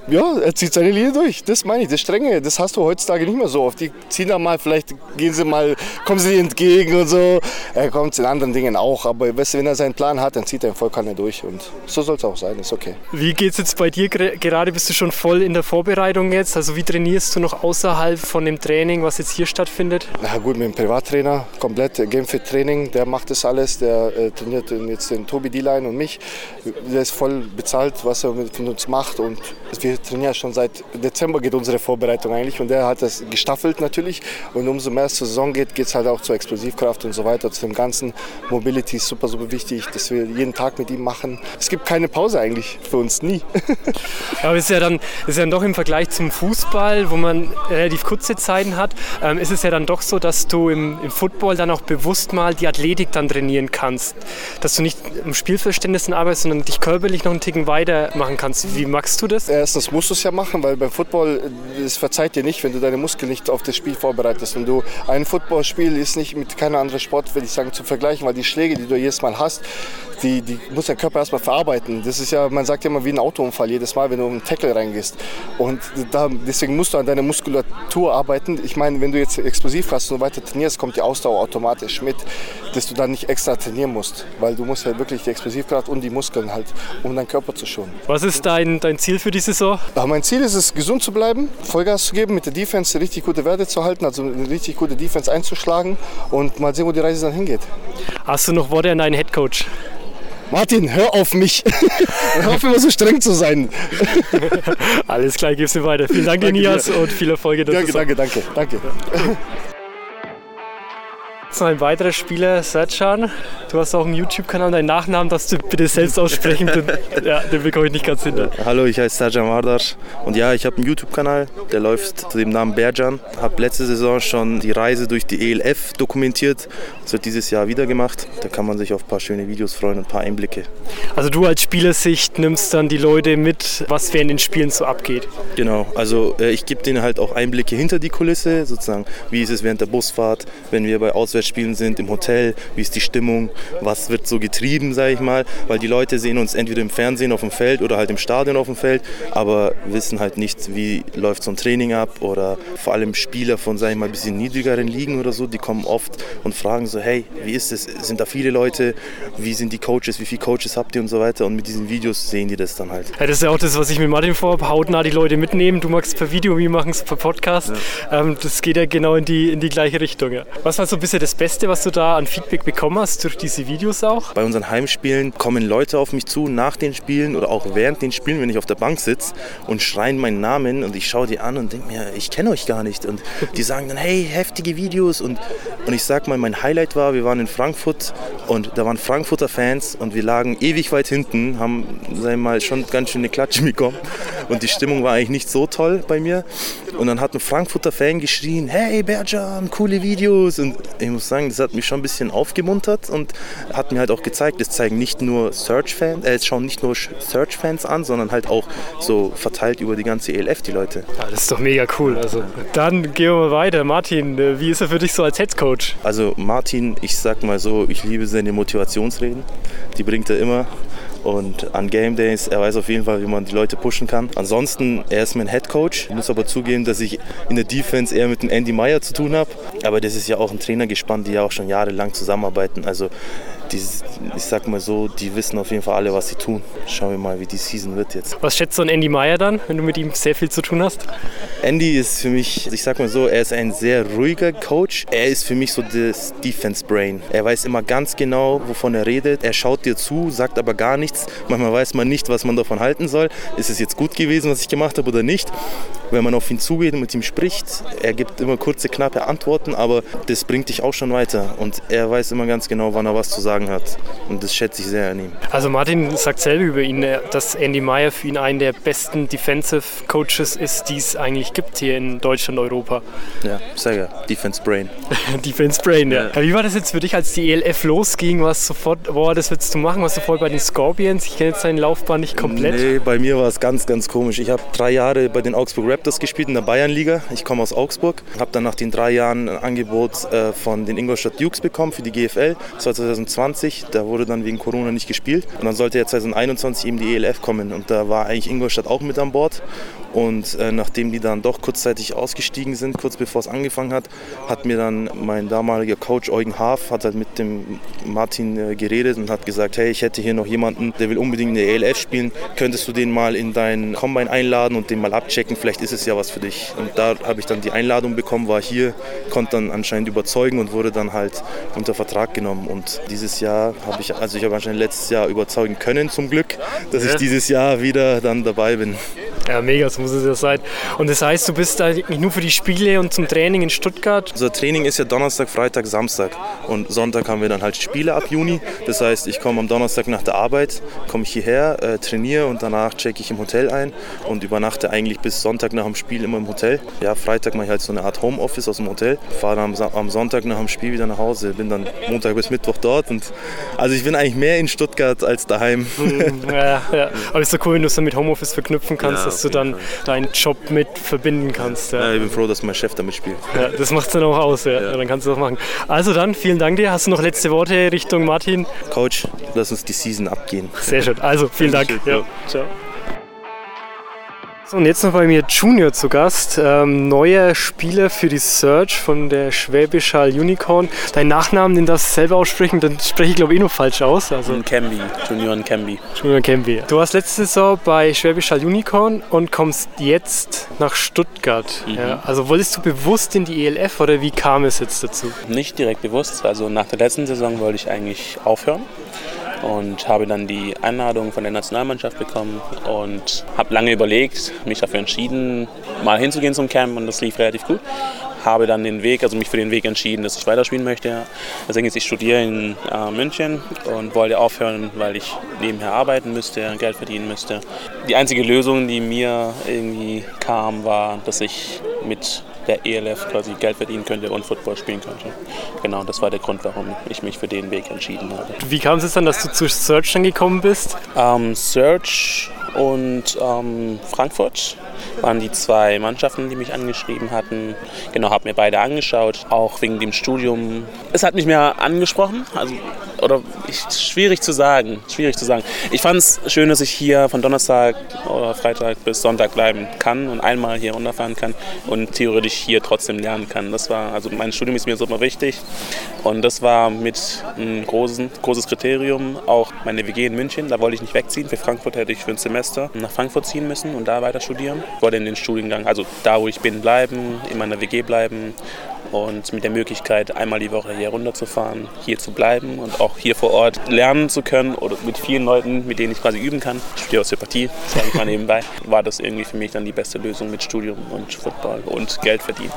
ja, er zieht seine Linie durch. Das meine ich, das Strenge, das hast du heutzutage nicht mehr so oft. Die ziehen da mal, vielleicht gehen sie mal, kommen sie entgegen und so. Er kommt in anderen Dingen auch, aber weißt du, wenn er seinen Plan hat, dann zieht er ihn voll Kanne durch und so soll es auch sein, ist okay. Wie geht es jetzt bei dir gerade? Bist du schon voll in der Vorbereitung jetzt? Also wie trainierst du noch außerhalb von dem Training, was jetzt hier stattfindet? Na gut, mit dem Privattrainer, komplett Gamefit Training, der macht das alles, der äh, trainiert jetzt den Tobi D-Line und mich. Der ist voll bezahlt, was er mit uns macht und wir trainieren schon seit Dezember geht unsere Vorbereitung eigentlich und der hat das gestaffelt natürlich und umso mehr es zur Saison geht, geht es halt auch zur Explosivkraft und so weiter, zu dem ganzen Mobility ist super, super wichtig, dass wir jeden Tag mit ihm machen. Es gibt keine Pause eigentlich für uns, nie. aber ist ja dann ist ja doch im Vergleich zum Fußball, wo man relativ kurze Zeiten hat, ähm, ist es ja dann doch so, dass du im, im Football dann auch bewusst mal die Athletik dann trainieren kannst. Dass du nicht im Spielverständnis arbeitest, sondern dich körperlich noch einen Ticken weiter machen kannst. Wie magst du das? Erstens musst du es ja machen, weil beim Football, es verzeiht dir nicht, wenn du deine Muskeln nicht auf das Spiel vorbereitest. Und du, ein Footballspiel ist nicht mit keinem anderen Sport, würde ich sagen, zu vergleichen, weil die Schläge, die du jedes Mal hast, die, die muss der Körper erstmal verarbeiten. Das ist ja, man sagt ja immer wie ein Autounfall jedes Mal, wenn du um einen Tackle reingehst. Und da, deswegen musst du an deiner Muskulatur arbeiten. Ich meine, wenn du jetzt explosiv hast und weiter trainierst, kommt die Ausdauer automatisch mit, dass du dann nicht extra trainieren musst. Weil du musst ja wirklich die Explosivkraft und die Muskeln halt, um deinen Körper zu schonen. Was ist dein, dein Ziel für die Saison? Ja, mein Ziel ist es, gesund zu bleiben, Vollgas zu geben, mit der Defense richtig gute Werte zu halten, also eine richtig gute Defense einzuschlagen und mal sehen, wo die Reise dann hingeht. Hast du noch Worte an deinen Headcoach? Martin, hör auf mich. hör auf immer so streng zu sein. Alles klar, gib's mir weiter. Vielen Dank, danke Nias, und viel Erfolg der Danke, danke, danke, danke. Jetzt noch ein weiterer Spieler, Sercan. Du hast auch einen YouTube-Kanal, deinen Nachnamen darfst du bitte selbst aussprechen, den, ja, den bekomme ich nicht ganz hinter. Hallo, ich heiße Sercan Vardar und ja, ich habe einen YouTube-Kanal, der läuft zu dem Namen Berjan. Habe letzte Saison schon die Reise durch die ELF dokumentiert, das wird dieses Jahr wieder gemacht. Da kann man sich auf ein paar schöne Videos freuen und ein paar Einblicke. Also du als Spielersicht nimmst dann die Leute mit, was während den Spielen so abgeht? Genau, also äh, ich gebe denen halt auch Einblicke hinter die Kulisse, sozusagen, wie ist es während der Busfahrt, wenn wir bei Auswärts Auswärtsspielen sind, im Hotel, wie ist die Stimmung, was wird so getrieben, sage ich mal, weil die Leute sehen uns entweder im Fernsehen auf dem Feld oder halt im Stadion auf dem Feld, aber wissen halt nicht, wie läuft so ein Training ab oder vor allem Spieler von, sage ich mal, ein bisschen niedrigeren Ligen oder so, die kommen oft und fragen so, hey, wie ist es, sind da viele Leute, wie sind die Coaches, wie viele Coaches habt ihr und so weiter und mit diesen Videos sehen die das dann halt. Ja, das ist ja auch das, was ich mit Martin vorhabe, hautnah die Leute mitnehmen, du magst es per Video, wir machen es per Podcast, ja. ähm, das geht ja genau in die, in die gleiche Richtung. Ja. Was war so ein bisschen das Beste, was du da an Feedback bekommen hast durch diese Videos auch? Bei unseren Heimspielen kommen Leute auf mich zu nach den Spielen oder auch während den Spielen, wenn ich auf der Bank sitze und schreien meinen Namen und ich schaue die an und denke mir, ich kenne euch gar nicht. Und die sagen dann, hey, heftige Videos. Und, und ich sag mal, mein Highlight war, wir waren in Frankfurt und da waren Frankfurter Fans und wir lagen ewig weit hinten, haben sagen mal, schon ganz schön eine Klatsche bekommen. Und die Stimmung war eigentlich nicht so toll bei mir. Und dann hat ein Frankfurter Fan geschrien, hey Berjan, coole Videos. Und ich muss sagen, das hat mich schon ein bisschen aufgemuntert und hat mir halt auch gezeigt, es zeigen nicht nur Search-Fans, äh, es schauen nicht nur Search-Fans an, sondern halt auch so verteilt über die ganze ELF die Leute. Ja, das ist doch mega cool. Also dann gehen wir mal weiter. Martin, äh, wie ist er für dich so als Headcoach? Also Martin, ich sag mal so, ich liebe seine Motivationsreden. Die bringt er immer. Und an Game Days, er weiß auf jeden Fall, wie man die Leute pushen kann. Ansonsten, er ist mein Head Coach. Ich muss aber zugeben, dass ich in der Defense eher mit dem Andy Meyer zu tun habe. Aber das ist ja auch ein Trainer gespannt, die ja auch schon jahrelang zusammenarbeiten. Also die, ich sag mal so, die wissen auf jeden Fall alle, was sie tun. Schauen wir mal, wie die Season wird jetzt. Was schätzt du an Andy Meyer dann, wenn du mit ihm sehr viel zu tun hast? Andy ist für mich, ich sag mal so, er ist ein sehr ruhiger Coach. Er ist für mich so das Defense Brain. Er weiß immer ganz genau, wovon er redet. Er schaut dir zu, sagt aber gar nichts. Manchmal weiß man nicht, was man davon halten soll. Ist es jetzt gut gewesen, was ich gemacht habe oder nicht? Wenn man auf ihn zugeht und mit ihm spricht, er gibt immer kurze, knappe Antworten, aber das bringt dich auch schon weiter. Und er weiß immer ganz genau, wann er was zu sagen hat. Und das schätze ich sehr an ihm. Also Martin sagt selber über ihn, dass Andy Meyer für ihn einen der besten Defensive Coaches ist, die es eigentlich gibt hier in Deutschland, Europa. Ja, sehr ja. Defense Brain. Defense Brain, ja. ja. Wie war das jetzt für dich, als die ELF losging? Was sofort, boah, das willst du machen? Was du vorher bei den Scorpions? Ich kenne jetzt deine Laufbahn nicht komplett. Nee, bei mir war es ganz, ganz komisch. Ich habe drei Jahre bei den Augsburg Raptors gespielt in der Bayernliga. Ich komme aus Augsburg. Habe dann nach den drei Jahren Angebot äh, von den Ingolstadt Dukes bekommen für die GFL 2020 2020. Da wurde dann wegen Corona nicht gespielt. Und dann sollte ja 2021 eben die ELF kommen. Und da war eigentlich Ingolstadt auch mit an Bord. Und äh, nachdem die dann doch kurzzeitig ausgestiegen sind, kurz bevor es angefangen hat, hat mir dann mein damaliger Coach Eugen Haaf hat halt mit dem Martin äh, geredet und hat gesagt, hey, ich hätte hier noch jemanden, der will unbedingt in der ELF spielen. Könntest du den mal in deinen Combine einladen und den mal abchecken? Vielleicht ist nächstes Jahr was für dich. Und da habe ich dann die Einladung bekommen, war hier, konnte dann anscheinend überzeugen und wurde dann halt unter Vertrag genommen. Und dieses Jahr habe ich, also ich habe anscheinend letztes Jahr überzeugen können zum Glück, dass ich dieses Jahr wieder dann dabei bin. Ja, mega, so muss es ja sein. Und das heißt, du bist eigentlich nur für die Spiele und zum Training in Stuttgart? Unser Training ist ja Donnerstag, Freitag, Samstag und Sonntag haben wir dann halt Spiele ab Juni. Das heißt, ich komme am Donnerstag nach der Arbeit, komme ich hierher, äh, trainiere und danach checke ich im Hotel ein und übernachte eigentlich bis Sonntag nach dem Spiel immer im Hotel. Ja, Freitag mache ich halt so eine Art Homeoffice aus dem Hotel, fahre am, am Sonntag nach dem Spiel wieder nach Hause, bin dann Montag bis Mittwoch dort und also ich bin eigentlich mehr in Stuttgart als daheim. ja, ja. Aber es ist so cool, wenn du es dann mit Homeoffice verknüpfen kannst, Ja, dass du dann deinen Job mit verbinden kannst. Ja. Ja, ich bin froh, dass mein Chef damit spielt. Ja, das macht es dann auch aus, ja. Dann kannst du das machen. Also dann, vielen Dank dir. Hast du noch letzte Worte Richtung Martin? Coach, lass uns die Season abgehen. Sehr schön. Also, vielen Dank. Ja. Ciao. Und jetzt noch bei mir Junior zu Gast. Ähm, neuer Spieler für die Search von der Schwäbisch Hall Unicorn. Dein Nachnamen, den darfst du selber aussprechen, dann spreche ich glaube ich eh noch falsch aus. Also Camby, Junior Camby. Junior Kemby. Du warst letzte Saison bei Schwäbisch Hall Unicorn und kommst jetzt nach Stuttgart. Mhm. Ja, also wolltest du bewusst in die ELF oder wie kam es jetzt dazu? Nicht direkt bewusst. Also nach der letzten Saison wollte ich eigentlich aufhören und habe dann die Einladung von der Nationalmannschaft bekommen und habe lange überlegt, mich dafür entschieden, mal hinzugehen zum Camp und das lief relativ gut. Habe dann den Weg, also mich für den Weg entschieden, dass ich weiterspielen möchte. Deswegen ist ich studiere in äh, München und wollte aufhören, weil ich nebenher arbeiten müsste, Geld verdienen müsste. Die einzige Lösung, die mir irgendwie kam, war, dass ich mit der ELF quasi Geld verdienen könnte und Football spielen könnte. Genau, das war der Grund, warum ich mich für den Weg entschieden habe. Wie kam es dann, dass du zu Search dann gekommen bist? Ähm, Search und ähm, Frankfurt waren die zwei Mannschaften, die mich angeschrieben hatten. Genau, habe mir beide angeschaut, auch wegen dem Studium. Es hat mich mehr angesprochen, also oder ich, schwierig zu sagen, schwierig zu sagen. Ich fand es schön, dass ich hier von Donnerstag oder Freitag bis Sonntag bleiben kann und einmal hier runterfahren kann und theoretisch hier trotzdem lernen kann. Das war, also mein Studium ist mir super wichtig und das war mit ein großen, großes Kriterium auch meine WG in München. Da wollte ich nicht wegziehen. Für Frankfurt hätte ich für ein Semester nach Frankfurt ziehen müssen und da weiter studieren. Ich wollte in den Studiengang, also da, wo ich bin, bleiben, in meiner WG bleiben und mit der Möglichkeit, einmal die Woche hier runterzufahren, hier zu bleiben und auch hier vor Ort lernen zu können oder mit vielen Leuten, mit denen ich quasi üben kann. Ich studiere Osteopathie, sage ich mal nebenbei. War das irgendwie für mich dann die beste Lösung mit Studium und Football und Geld verdienen.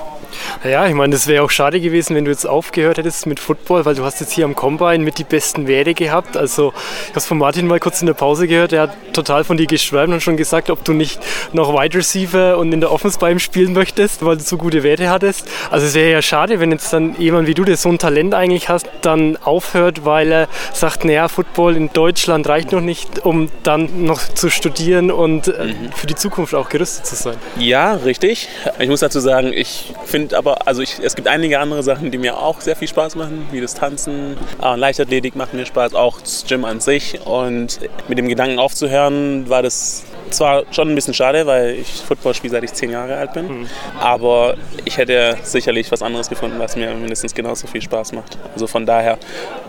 Ja, ich meine, das wäre auch schade gewesen, wenn du jetzt aufgehört hättest mit Football, weil du hast jetzt hier am Combine mit die besten Werte gehabt. Also ich habe es von Martin mal kurz in der Pause gehört, er hat total von dir geschwärmt und schon gesagt, ob du nicht noch Wide Receiver und in der Offense bei ihm spielen möchtest, weil du so gute Werte hattest. Also es wäre ja schade, wenn jetzt dann jemand wie du, der so ein Talent eigentlich hast, dann aufhört, weil er sagt, naja, Football in Deutschland reicht noch nicht, um dann noch zu studieren und äh, für die Zukunft auch gerüstet zu sein. Ja, richtig. Ich muss dazu sagen, ich finde aber, also ich, es gibt einige andere Sachen, die mir auch sehr viel Spaß machen, wie das Tanzen. Äh, Leichtathletik macht mir Spaß, auch das Gym an sich. Und mit dem Gedanken aufzuhören, war das zwar schon ein bisschen schade, weil ich Football spiele, seit ich zehn Jahre alt bin. Aber ich hätte sicherlich was anderes gefunden, was mir mindestens genauso viel Spaß macht. Also von daher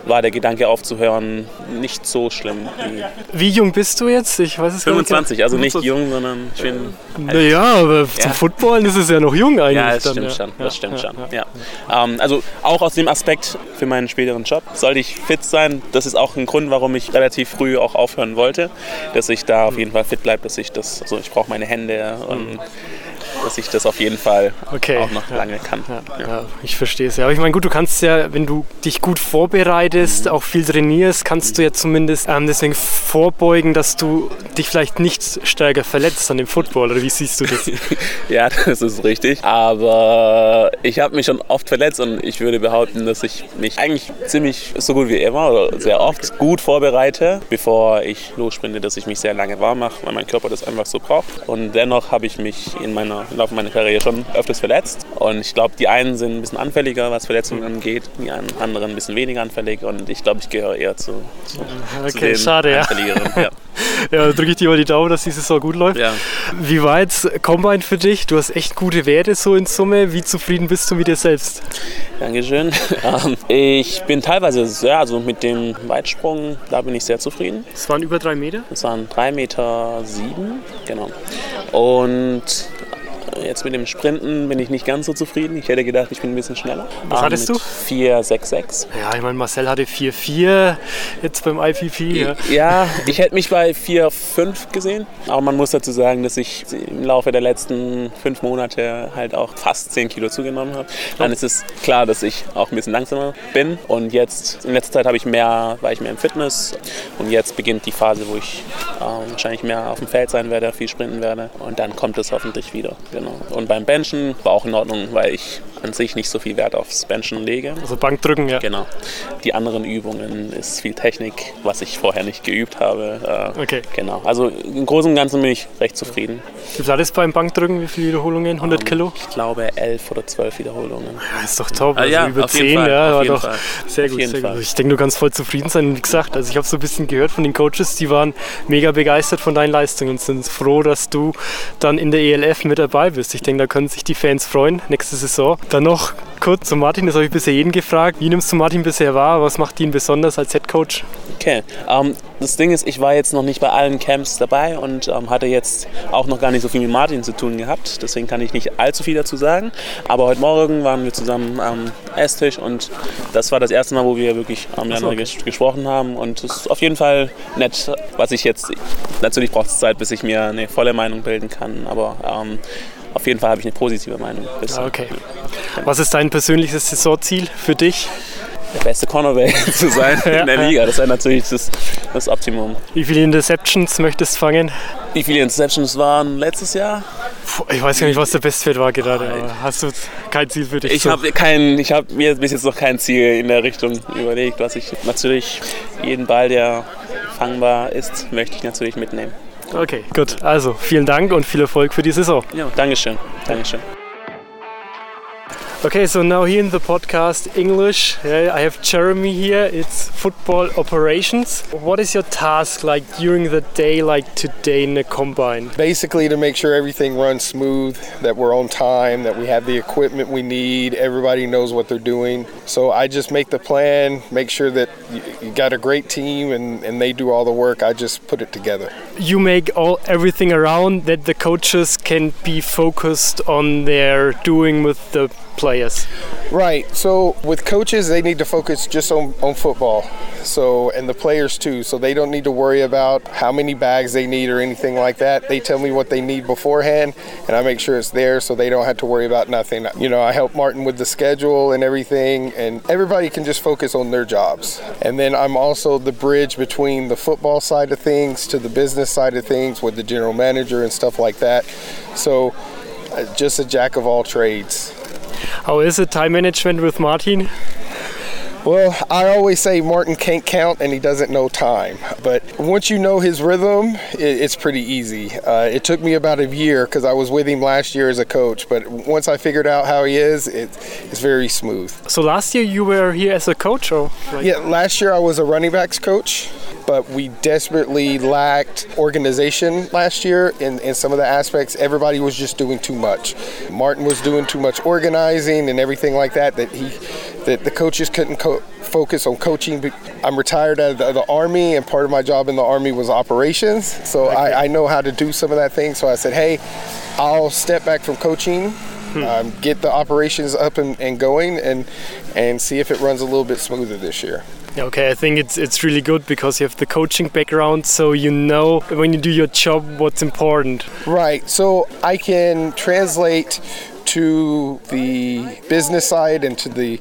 war der Gedanke aufzuhören nicht so schlimm. Wie Wie jung bist du jetzt? Ich weiß es gar nicht. 25, also nicht jung, sondern ich bin Naja, aber zum Ja. Footballen ist es ja noch jung eigentlich. Ja, das dann, stimmt ja. schon. Das stimmt ja, schon. Ja. Ähm, also auch aus dem Aspekt für meinen späteren Job sollte ich fit sein. Das ist auch ein Grund, warum ich relativ früh auch aufhören wollte, dass ich da auf jeden Fall fit bleibe, dass ich das, also ich brauche meine Hände und dass ich das auf jeden Fall Okay. auch noch lange kann. Ja. Ja, ich verstehe es ja. Aber ich meine, gut, du kannst ja, wenn du dich gut vorbereitest, Mhm. auch viel trainierst, kannst du ja zumindest ähm, deswegen vorbeugen, dass du dich vielleicht nicht stärker verletzt an dem Football. Oder wie siehst du das? Ja, das ist richtig. Aber ich habe mich schon oft verletzt und ich würde behaupten, dass ich mich eigentlich ziemlich so gut wie immer oder sehr oft gut vorbereite, bevor ich lossprinte, dass ich mich sehr lange warm mache, weil mein Körper das einfach so braucht. Und dennoch habe ich mich in meiner, im Laufe meiner Karriere schon öfters verletzt. Und ich glaube, die einen sind ein bisschen anfälliger, was Verletzungen angeht, die anderen ein bisschen weniger anfällig. Und ich glaube, ich gehöre eher zu, zu, zu Okay, den schade, ja. Anfälligeren. Ja. ja, drücke ich dir mal die Daumen, dass die Saison gut läuft. Ja. Wie war jetzt Combine für dich? Du hast echt gute Werte so in Summe. Wie zufrieden bist du mit dir selbst? Dankeschön. Ähm, Ich bin teilweise sehr, also mit dem Weitsprung, da bin ich sehr zufrieden. Es waren über drei Meter. Das waren 3,7 Meter, sieben, genau. Und Jetzt mit dem Sprinten bin ich nicht ganz so zufrieden. Ich hätte gedacht, ich bin ein bisschen schneller. Was Ähm, hattest du? mit 4,66. Ja, ich meine, Marcel hatte 4-4 jetzt beim IPP. Ja. Ja, ich hätte mich bei 4,5 gesehen. Aber man muss dazu sagen, dass ich im Laufe der letzten fünf Monate halt auch fast 10 Kilo zugenommen habe. Dann ist es klar, dass ich auch ein bisschen langsamer bin. Und jetzt, in letzter Zeit habe ich mehr, war ich mehr im Fitness. Und jetzt beginnt die Phase, wo ich äh, wahrscheinlich mehr auf dem Feld sein werde, viel sprinten werde. Und dann kommt es hoffentlich wieder. Genau. Und beim Benchen war auch in Ordnung, weil ich an sich nicht so viel Wert aufs Benchen lege. Also Bankdrücken, ja. Genau. Die anderen Übungen ist viel Technik, was ich vorher nicht geübt habe. Äh, Okay. Genau. Also im Großen und Ganzen bin ich recht zufrieden. Gibt alles beim Bankdrücken? Wie viele Wiederholungen? 100 Kilo? Ich glaube elf oder zwölf Wiederholungen. Ja, ist doch top. Ah, Also ja, über auf jeden 10, Fall, ja, auf war doch Fall. sehr Auf gut. Sehr gut. Ich denke, du kannst voll zufrieden sein. Und wie gesagt, also ich habe so ein bisschen gehört von den Coaches, die waren mega begeistert von deinen Leistungen und sind froh, dass du dann in der ELF mit dabei bist. Ich denke, da können sich die Fans freuen nächste Saison. Dann noch kurz zu Martin, das habe ich bisher jeden gefragt. Wie nimmst du Martin bisher wahr? Was macht ihn besonders als Head Coach? Okay. Ähm, das Ding ist, ich war jetzt noch nicht bei allen Camps dabei und ähm, hatte jetzt auch noch gar nicht so viel mit Martin zu tun gehabt. Deswegen kann ich nicht allzu viel dazu sagen. Aber heute Morgen waren wir zusammen am Esstisch und das war das erste Mal, wo wir wirklich miteinander okay. ges gesprochen haben. Und es ist auf jeden Fall nett, was ich jetzt. Natürlich braucht es Zeit, bis ich mir eine volle Meinung bilden kann. Aber ähm, auf jeden Fall habe ich eine positive Meinung. bisher. Ah, okay. Was ist dein persönliches Saisonziel für dich? Der beste Cornerback zu sein in der Liga. Das wäre natürlich das, das Optimum. Wie viele Interceptions möchtest du fangen? Wie viele Interceptions waren letztes Jahr? Ich weiß gar nicht, was der Bestwert war gerade. Hast du kein Ziel für dich? Ich so? habe kein, ich habe mir bis jetzt noch kein Ziel in der Richtung überlegt, was ich natürlich jeden Ball, der fangbar ist, möchte ich natürlich mitnehmen. Okay, gut. Also vielen Dank und viel Erfolg für die Saison. Ja, Dankeschön, Dankeschön. Okay, so now here in the podcast English, I have Jeremy here. It's football operations. What is your task like during the day, like today in the combine? Basically, to make sure everything runs smooth, that we're on time, that we have the equipment we need, everybody knows what they're doing. So I just make the plan, make sure that you, you got a great team and, and they do all the work. I just put it together. You make all everything around that the coaches can be focused on their doing with the players. Right. So with coaches, they need to focus just on, on football. So and the players too. So they don't need to worry about how many bags they need or anything like that. They tell me what they need beforehand, and I make sure it's there, so they don't have to worry about nothing. You know, I help Martin with the schedule and everything, and everybody can just focus on their jobs. And then I'm also the bridge between the football side of things to the business side of things with the general manager and stuff like that. So uh, just a jack of all trades. How is it time management with Martin? Well, I always say Martin can't count and he doesn't know time. But once you know his rhythm, it, it's pretty easy. Uh, it took me about a year because I was with him last year as a coach. But once I figured out how he is, it, it's very smooth. So last year you were here as a coach, or like- Yeah, last year I was a running backs coach, but we desperately lacked organization last year in, in some of the aspects. Everybody was just doing too much. Martin was doing too much organizing and everything like that that he that the coaches couldn't co- focus on coaching. I'm retired out of the, the army, and part of my job in the army was operations. So I, I know how to do some of that thing. So I said, hey, I'll step back from coaching. Um, get the operations up and, and going and and see if it runs a little bit smoother this year. Okay, I think it's it's really good because you have the coaching background, so you know when you do your job what's important. Right. So I can translate to the business side and to the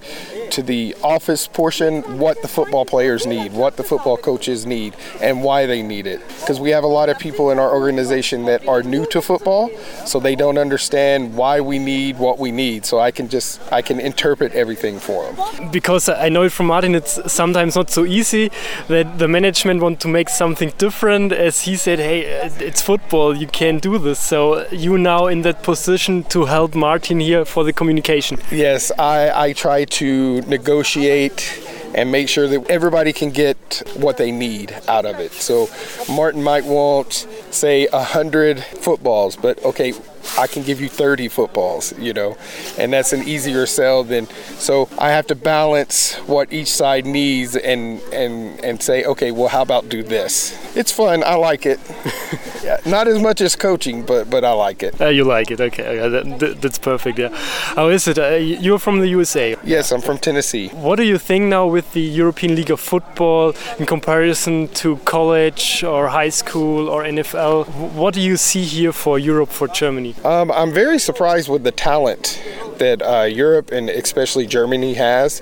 to the office portion what the football players need, what the football coaches need, and why they need it. Because we have a lot of people in our organization that are new to football, so they don't understand why we need what we need. So I can just I can interpret everything for them. Because I know it from Martin, it's sometimes not so easy that the management want to make something different. As he said, hey, it's football, you can't do this. So you now in that position to help Martin here for the communication. Yes, I, I try to negotiate and make sure that everybody can get what they need out of it. So Martin might want, say, a hundred footballs, but okay, I can give you 30 footballs, you know, and that's an easier sell than. So I have to balance what each side needs and and and say, okay, well, how about do this? It's fun. I like it. yeah, not as much as coaching, but but I like it. Uh, you like it, okay? Yeah, that, that, that's perfect. Yeah. How is it? Uh, you're from the USA. Yes, I'm from Tennessee. What do you think now with the European League of Football in comparison to college or high school or NFL? What do you see here for Europe, for Germany? Um, I'm very surprised with the talent that uh, Europe and especially Germany has.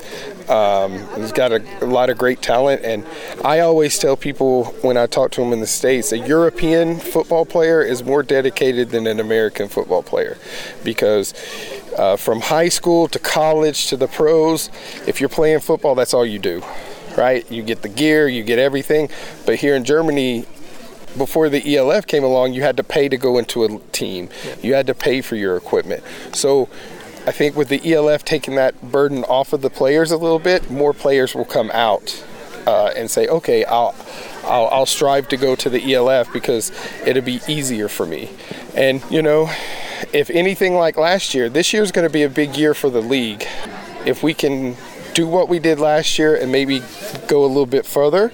Um, it's got a, a, lot of great talent, and I always tell people when I talk to them in the States, a European football player is more dedicated than an American football player because uh, from high school to college to the pros, if you're playing football, that's all you do. Right? You get the gear, you get everything. But here in Germany, before the ELF came along, you had to pay to go into a team. You had to pay for your equipment. So I think with the ELF taking that burden off of the players a little bit, more players will come out uh, and say, okay, I'll, I'll, I'll strive to go to the ELF because it'll be easier for me. And, you know, if anything like last year, this year is going to be a big year for the league. If we can do what we did last year and maybe go a little bit further,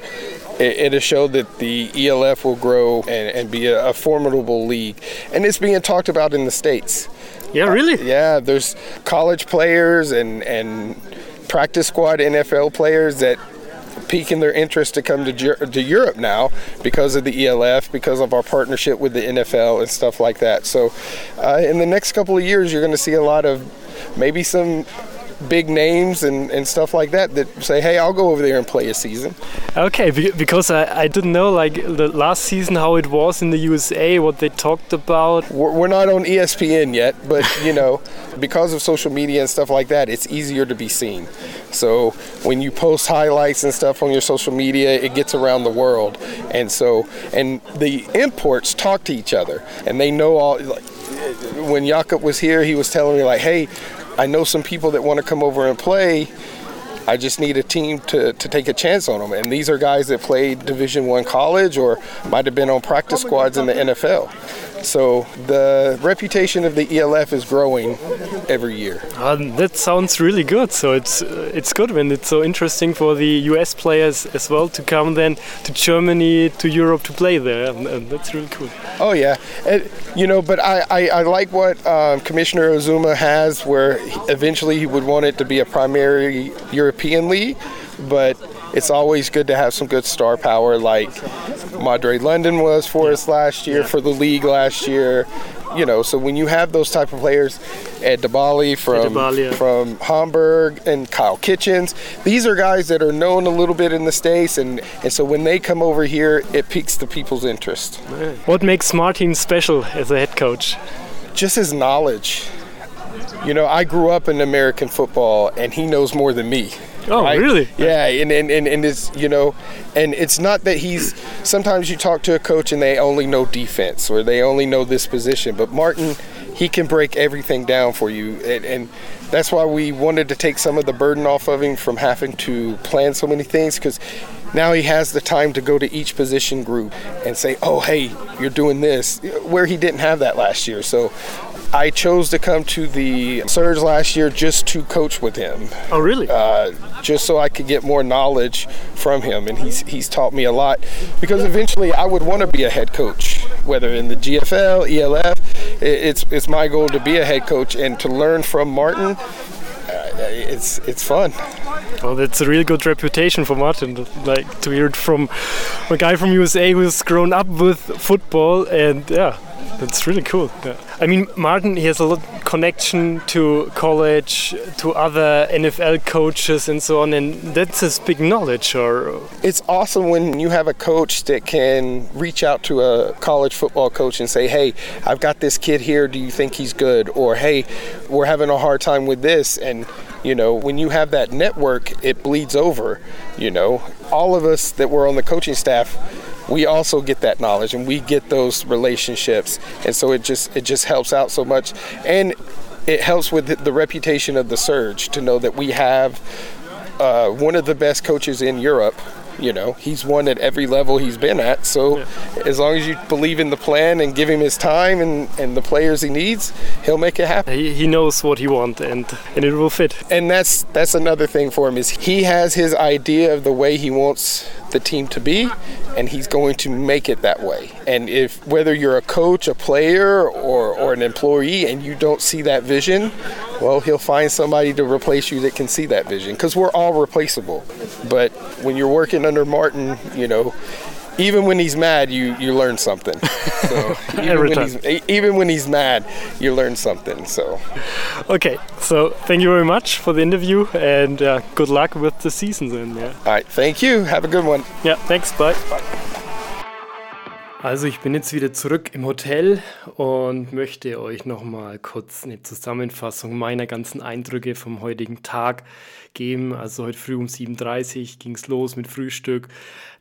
it, has showed that the ELF will grow and, and be a, a, formidable league. And it's being talked about in the States. Yeah, really? Uh, yeah, there's college players and, and practice squad NFL players that piquing their interest to come to, to Europe now because of the ELF, because of our partnership with the NFL and stuff like that. So, uh, in the next couple of years, you're going to see a lot of maybe some big names and, and stuff like that that say, hey, I'll go over there and play a season. Okay, because I, I didn't know like the last season how it was in the USA, what they talked about. We're, we're not on ESPN yet, but you know, because of social media and stuff like that, it's easier to be seen. So when you post highlights and stuff on your social media, it gets around the world, and so and the imports talk to each other, and they know all. Like, when Jakob was here, he was telling me like, "Hey, I know some people that want to come over and play. I just need a team to, to take a chance on them. And these are guys that played Division One college or might have been on practice squads in the NFL. So the reputation of the ELF is growing every year. Um, that sounds really good. So it's uh, it's good when it's so interesting for the US players as well to come then to Germany to Europe to play there, and, and that's really cool. Oh yeah, and, you know, but I, I, I like what um, Commissioner Ozuma has, where eventually he would want it to be a primary European league, but it's always good to have some good star power like Madre London was for us last year, for the league last year. You know, so when you have those type of players, Ed DeBali from yeah. from Hamburg and Kyle Kitchens, these are guys that are known a little bit in the states, and and so when they come over here, it piques the people's interest. What makes Martin special as a head coach? Just his knowledge. You know, I grew up in American football, and he knows more than me. Oh, right? really? Yeah, and, and, and, and it's, you know, and it's not that he's, sometimes you talk to a coach and they only know defense or they only know this position, but Martin, he can break everything down for you. And, and that's why we wanted to take some of the burden off of him from having to plan so many things because now he has the time to go to each position group and say, oh, hey, you're doing this, where he didn't have that last year. So I chose to come to the Surge last year just to coach with him. Oh, really? Uh, just so I could get more knowledge from him, and he's he's taught me a lot. Because eventually, I would want to be a head coach, whether in the GFL, ELF. It's it's my goal to be a head coach and to learn from Martin. It's it's fun. Well, that's a really good reputation for Martin. Like to hear it from a guy from USA who's grown up with football, and yeah, that's really cool. Yeah. I mean, Martin, he has a lot connection to college, to other NFL coaches, and so on, and that's his big knowledge. Or it's awesome when you have a coach that can reach out to a college football coach and say, "Hey, I've got this kid here. Do you think he's good?" Or, "Hey, we're having a hard time with this," and you know, when you have that network, it bleeds over. You know, all of us that were on the coaching staff we also get that knowledge and we get those relationships and so it just it just helps out so much and it helps with the reputation of the surge to know that we have uh, one of the best coaches in Europe. You know, he's won at every level he's been at. So yeah. as long as you believe in the plan and give him his time and, and the players he needs, he'll make it happen. He, he knows what he wants and, and it will fit. And that's that's another thing for him is he has his idea of the way he wants the team to be and he's going to make it that way. And if whether you're a coach, a player or, or an employee and you don't see that vision, well, he'll find somebody to replace you that can see that vision because we're all replaceable. But when you're working under Martin, you know, even when he's mad, you, you learn something. So even, when he's, even when he's mad, you learn something. So okay, so thank you very much for the interview and uh, good luck with the season then. Yeah. All right, thank you. Have a good one. Yeah, thanks. Bye. Bye. Also ich bin jetzt wieder zurück im Hotel und möchte euch noch mal kurz eine Zusammenfassung meiner ganzen Eindrücke vom heutigen Tag geben. Also heute früh um 7.30 Uhr ging es los mit Frühstück.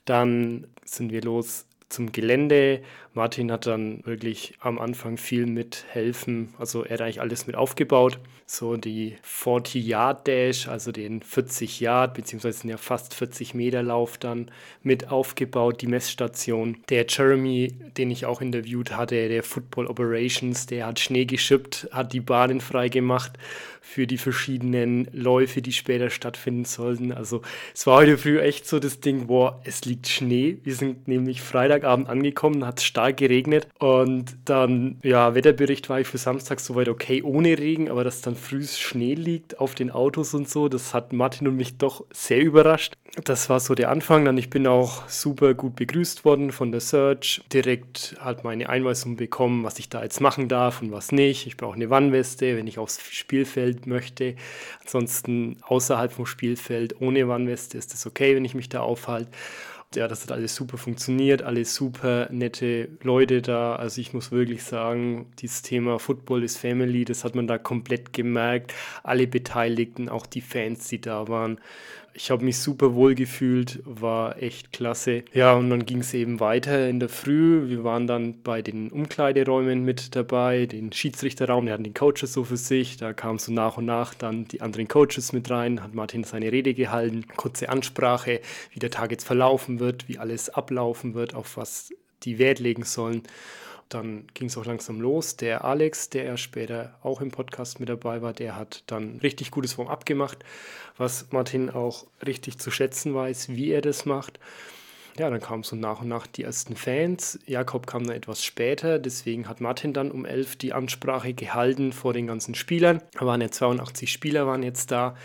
Dann sind wir los zum Gelände. Martin hat dann wirklich am Anfang viel mit helfen. Also er hat eigentlich alles mit aufgebaut. So die 40 Yard Dash, also den 40 Yard beziehungsweise ja fast 40 Meter Lauf dann mit aufgebaut, die Messstation. Der Jeremy, den ich auch interviewt hatte, der Football Operations, der hat Schnee geschippt, hat die Bahnen frei gemacht für die verschiedenen Läufe, die später stattfinden sollten. Also es war heute früh echt so das Ding, boah, es liegt Schnee. Wir sind nämlich Freitagabend angekommen, hat es stark geregnet und dann, ja, Wetterbericht war ich für Samstag soweit okay, ohne Regen, aber dass dann früh Schnee liegt auf den Autos und so, das hat Martin und mich doch sehr überrascht. Das war so der Anfang. Dann ich bin auch super gut begrüßt worden von der Search. Direkt halt meine Einweisung bekommen, was ich da jetzt machen darf und was nicht. Ich brauche eine Wannweste, wenn ich aufs Spielfeld möchte. Ansonsten außerhalb vom Spielfeld ohne Wannweste ist es okay, wenn ich mich da aufhalte ja, das hat alles super funktioniert, alle super nette Leute da. Also ich muss wirklich sagen, dieses Thema Football is Family, das hat man da komplett gemerkt. Alle Beteiligten, auch die Fans, die da waren. Ich habe mich super wohl gefühlt, war echt klasse. Ja, und dann ging es eben weiter in der Früh. Wir waren dann bei den Umkleideräumen mit dabei, den Schiedsrichterraum, der hatten den Coaches so für sich. Da kamen so nach und nach dann die anderen Coaches mit rein, hat Martin seine Rede gehalten, kurze Ansprache, wie der Tag jetzt verlaufen wird, wie alles ablaufen wird, auf was die Wert legen sollen dann ging es auch langsam los. Der Alex, der ja später auch im Podcast mit dabei war, der hat dann richtig gutes Warm-up gemacht, was Martin auch richtig zu schätzen weiß, wie er das macht. Ja, dann kamen so nach und nach die ersten Fans. Jakob kam dann etwas später, deswegen hat Martin dann um 11 die Ansprache gehalten vor den ganzen Spielern. Da waren ja 82 Spieler waren jetzt da.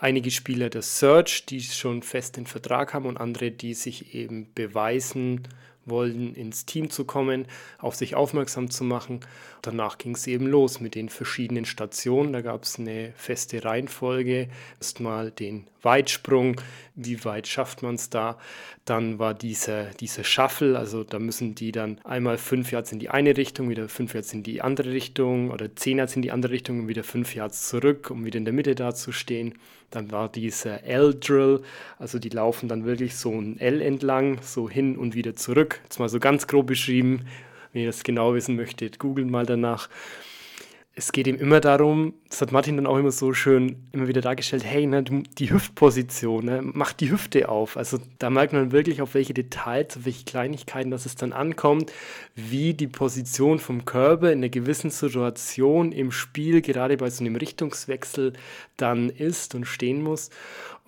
Einige Spieler der Search, die schon fest den Vertrag haben und andere, die sich eben beweisen wollen, ins Team zu kommen, auf sich aufmerksam zu machen. Danach ging es eben los mit den verschiedenen Stationen. Da gab es eine feste Reihenfolge. Erstmal den Weitsprung, wie weit schafft man es da? Dann war dieser, dieser Shuffle, also da müssen die dann einmal fünf Yards in die eine Richtung, wieder fünf Yards in die andere Richtung oder zehn Yards in die andere Richtung und wieder fünf Yards zurück, um wieder in der Mitte da zu stehen. Dann war dieser L-Drill, also die laufen dann wirklich so ein L entlang, so hin und wieder zurück. Jetzt mal so ganz grob beschrieben. Wenn ihr das genau wissen möchtet, googelt mal danach es geht ihm immer darum, das hat Martin dann auch immer so schön immer wieder dargestellt, hey, ne, die Hüftposition, ne, mach die Hüfte auf. Also da merkt man wirklich, auf welche Details, auf welche Kleinigkeiten dass es dann ankommt, wie die Position vom Körper in einer gewissen Situation im Spiel, gerade bei so einem Richtungswechsel, dann ist und stehen muss.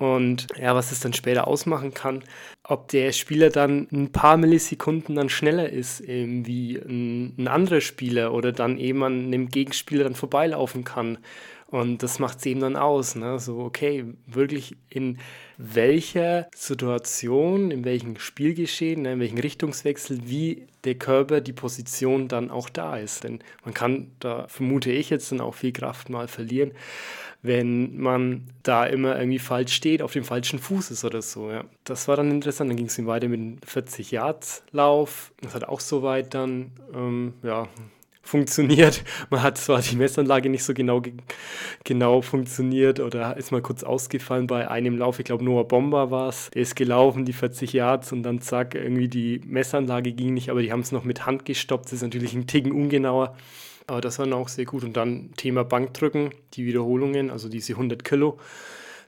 Und ja, was es dann später ausmachen kann, ob der Spieler dann ein paar Millisekunden dann schneller ist ähm, wie ein, ein, anderer Spieler oder dann eben an einem Gegenspieler dann vorbeilaufen kann. Und das macht es eben dann aus. Ne? So, okay, wirklich in welcher Situation, in welchem Spielgeschehen, ne, in welchem Richtungswechsel, wie der Körper, die Position dann auch da ist. Denn man kann, da vermute ich jetzt dann auch viel Kraft mal verlieren wenn man da immer irgendwie falsch steht, auf dem falschen Fuß ist oder so. Ja. Das war dann interessant. Dann ging es ihm weiter mit einem 40-Yards-Lauf. Das hat auch soweit dann ähm, ja, funktioniert. Man hat zwar die Messanlage nicht so genau, genau funktioniert oder ist mal kurz ausgefallen bei einem Lauf. Ich glaube, Noah Bomber war es. Der ist gelaufen, die 40 Yards und dann zack, irgendwie die Messanlage ging nicht, aber die haben es noch mit Hand gestoppt. Das ist natürlich ein Ticken ungenauer. Aber das war dann auch sehr gut. Und dann Thema Bankdrücken, die Wiederholungen, also diese 100 Kilo.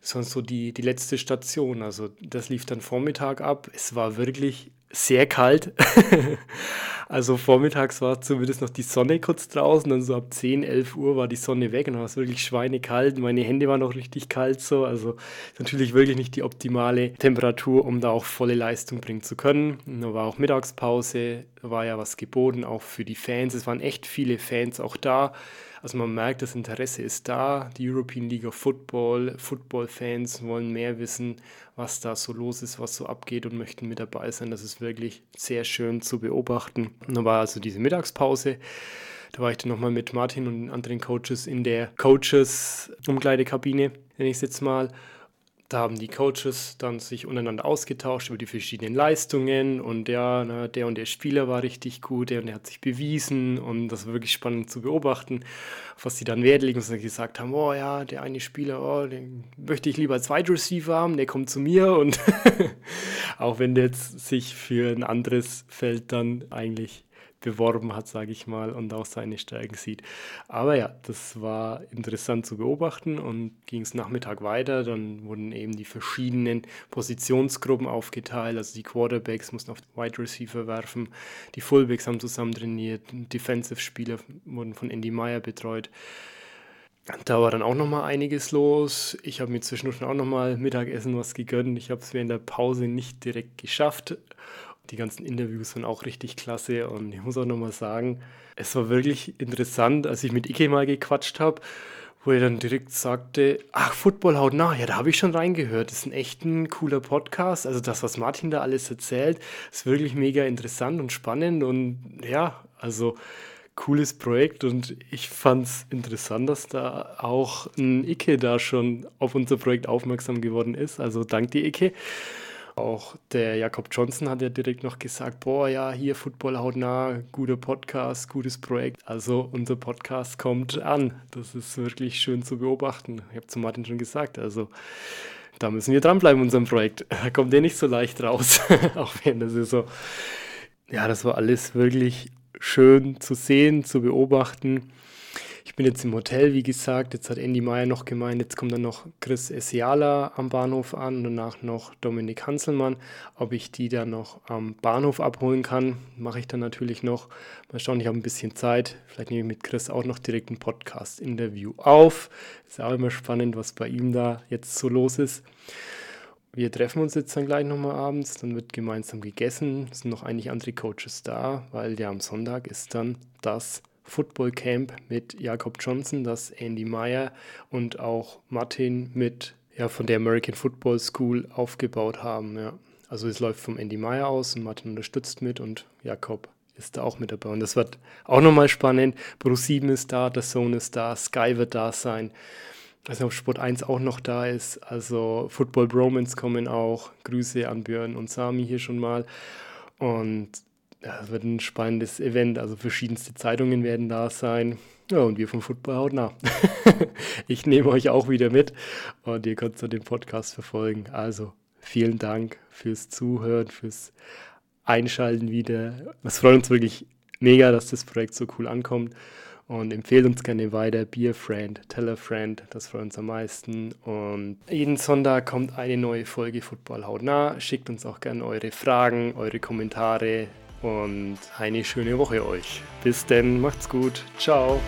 sondern so die, die letzte Station. Also das lief dann Vormittag ab. Es war wirklich sehr kalt. also vormittags war zumindest noch die Sonne kurz draußen, dann so ab 10, 11 Uhr war die Sonne weg und dann war es wirklich schweinekalt. Meine Hände waren noch richtig kalt so. Also natürlich wirklich nicht die optimale Temperatur, um da auch volle Leistung bringen zu können. Da war auch Mittagspause, war ja was geboten, auch für die Fans. Es waren echt viele Fans auch da. Also man merkt, das Interesse ist da. Die European League of Football, Football-Fans wollen mehr wissen, was da so los ist, was so abgeht und möchten mit dabei sein. Das ist wirklich sehr schön zu beobachten. Und dann war also diese Mittagspause. Da war ich dann nochmal mit Martin und anderen Coaches in der Coaches-Umkleidekabine, nenne ich es jetzt mal. Da haben die Coaches dann sich untereinander ausgetauscht über die verschiedenen Leistungen und ja, na, der und der Spieler war richtig gut, der und der hat sich bewiesen und das war wirklich spannend zu beobachten, was sie dann Wert legen und gesagt haben, oh ja, der eine Spieler, oh, den möchte ich lieber als Wide Receiver haben, der kommt zu mir und auch wenn der jetzt sich für ein anderes Feld dann eigentlich beworben hat, sage ich mal, und auch seine Stärken sieht. Aber ja, das war interessant zu beobachten und ging es Nachmittag weiter. Dann wurden eben die verschiedenen Positionsgruppen aufgeteilt. Also die Quarterbacks mussten auf Wide Receiver werfen, die Fullbacks haben zusammen trainiert, Defensive-Spieler wurden von Andy Meyer betreut. Da war dann auch noch mal einiges los. Ich habe mir zwischendurch auch noch mal Mittagessen was gegönnt. Ich habe es während der Pause nicht direkt geschafft die ganzen Interviews waren auch richtig klasse und ich muss auch nochmal sagen, es war wirklich interessant, als ich mit Ike mal gequatscht habe, wo er dann direkt sagte, ach, Football haut nach, ja, da habe ich schon reingehört, das ist ein echt ein cooler Podcast, also das, was Martin da alles erzählt, ist wirklich mega interessant und spannend und ja, also cooles Projekt und ich fand es interessant, dass da auch ein Ike da schon auf unser Projekt aufmerksam geworden ist, also dank dir Ike. Auch der Jakob Johnson hat ja direkt noch gesagt, boah, ja, hier Football hautnah, guter Podcast, gutes Projekt. Also unser Podcast kommt an. Das ist wirklich schön zu beobachten. Ich habe zu Martin schon gesagt, also da müssen wir dranbleiben in unserem Projekt. Da kommt der nicht so leicht raus, auch während der Saison. Ja, das war alles wirklich schön zu sehen, zu beobachten. Ich bin jetzt im Hotel, wie gesagt. Jetzt hat Andy Meyer noch gemeint, jetzt kommt dann noch Chris Esiala am Bahnhof an und danach noch Dominik Hanselmann. Ob ich die dann noch am Bahnhof abholen kann, mache ich dann natürlich noch. Mal schauen, ich habe ein bisschen Zeit. Vielleicht nehme ich mit Chris auch noch direkt ein Podcast-Interview auf. Ist auch immer spannend, was bei ihm da jetzt so los ist. Wir treffen uns jetzt dann gleich nochmal abends, dann wird gemeinsam gegessen. Es sind noch eigentlich andere Coaches da, weil ja am Sonntag ist dann das Football Camp mit Jakob Johnson, das Andy Meyer und auch Martin mit ja, von der American Football School aufgebaut haben. Ja. Also es läuft vom Andy Meyer aus und Martin unterstützt mit und Jakob ist da auch mit dabei. Und das wird auch nochmal spannend. Bruce 7 ist da, der Zone ist da, Sky wird da sein. Also ob Sport 1 auch noch da ist. Also Football Bromans kommen auch. Grüße an Björn und Sami hier schon mal. Und es wird ein spannendes Event. Also verschiedenste Zeitungen werden da sein. Ja, und wir vom Football hautnah. ich nehme euch auch wieder mit und ihr könnt so den Podcast verfolgen. Also vielen Dank fürs Zuhören, fürs Einschalten wieder. Es freut uns wirklich mega, dass das Projekt so cool ankommt. Und empfehlt uns gerne weiter. Be a friend, tell a friend, das freut uns am meisten. Und jeden Sonntag kommt eine neue Folge Football hautnah. Schickt uns auch gerne eure Fragen, eure Kommentare, und eine schöne Woche euch. Bis denn, macht's gut. Ciao.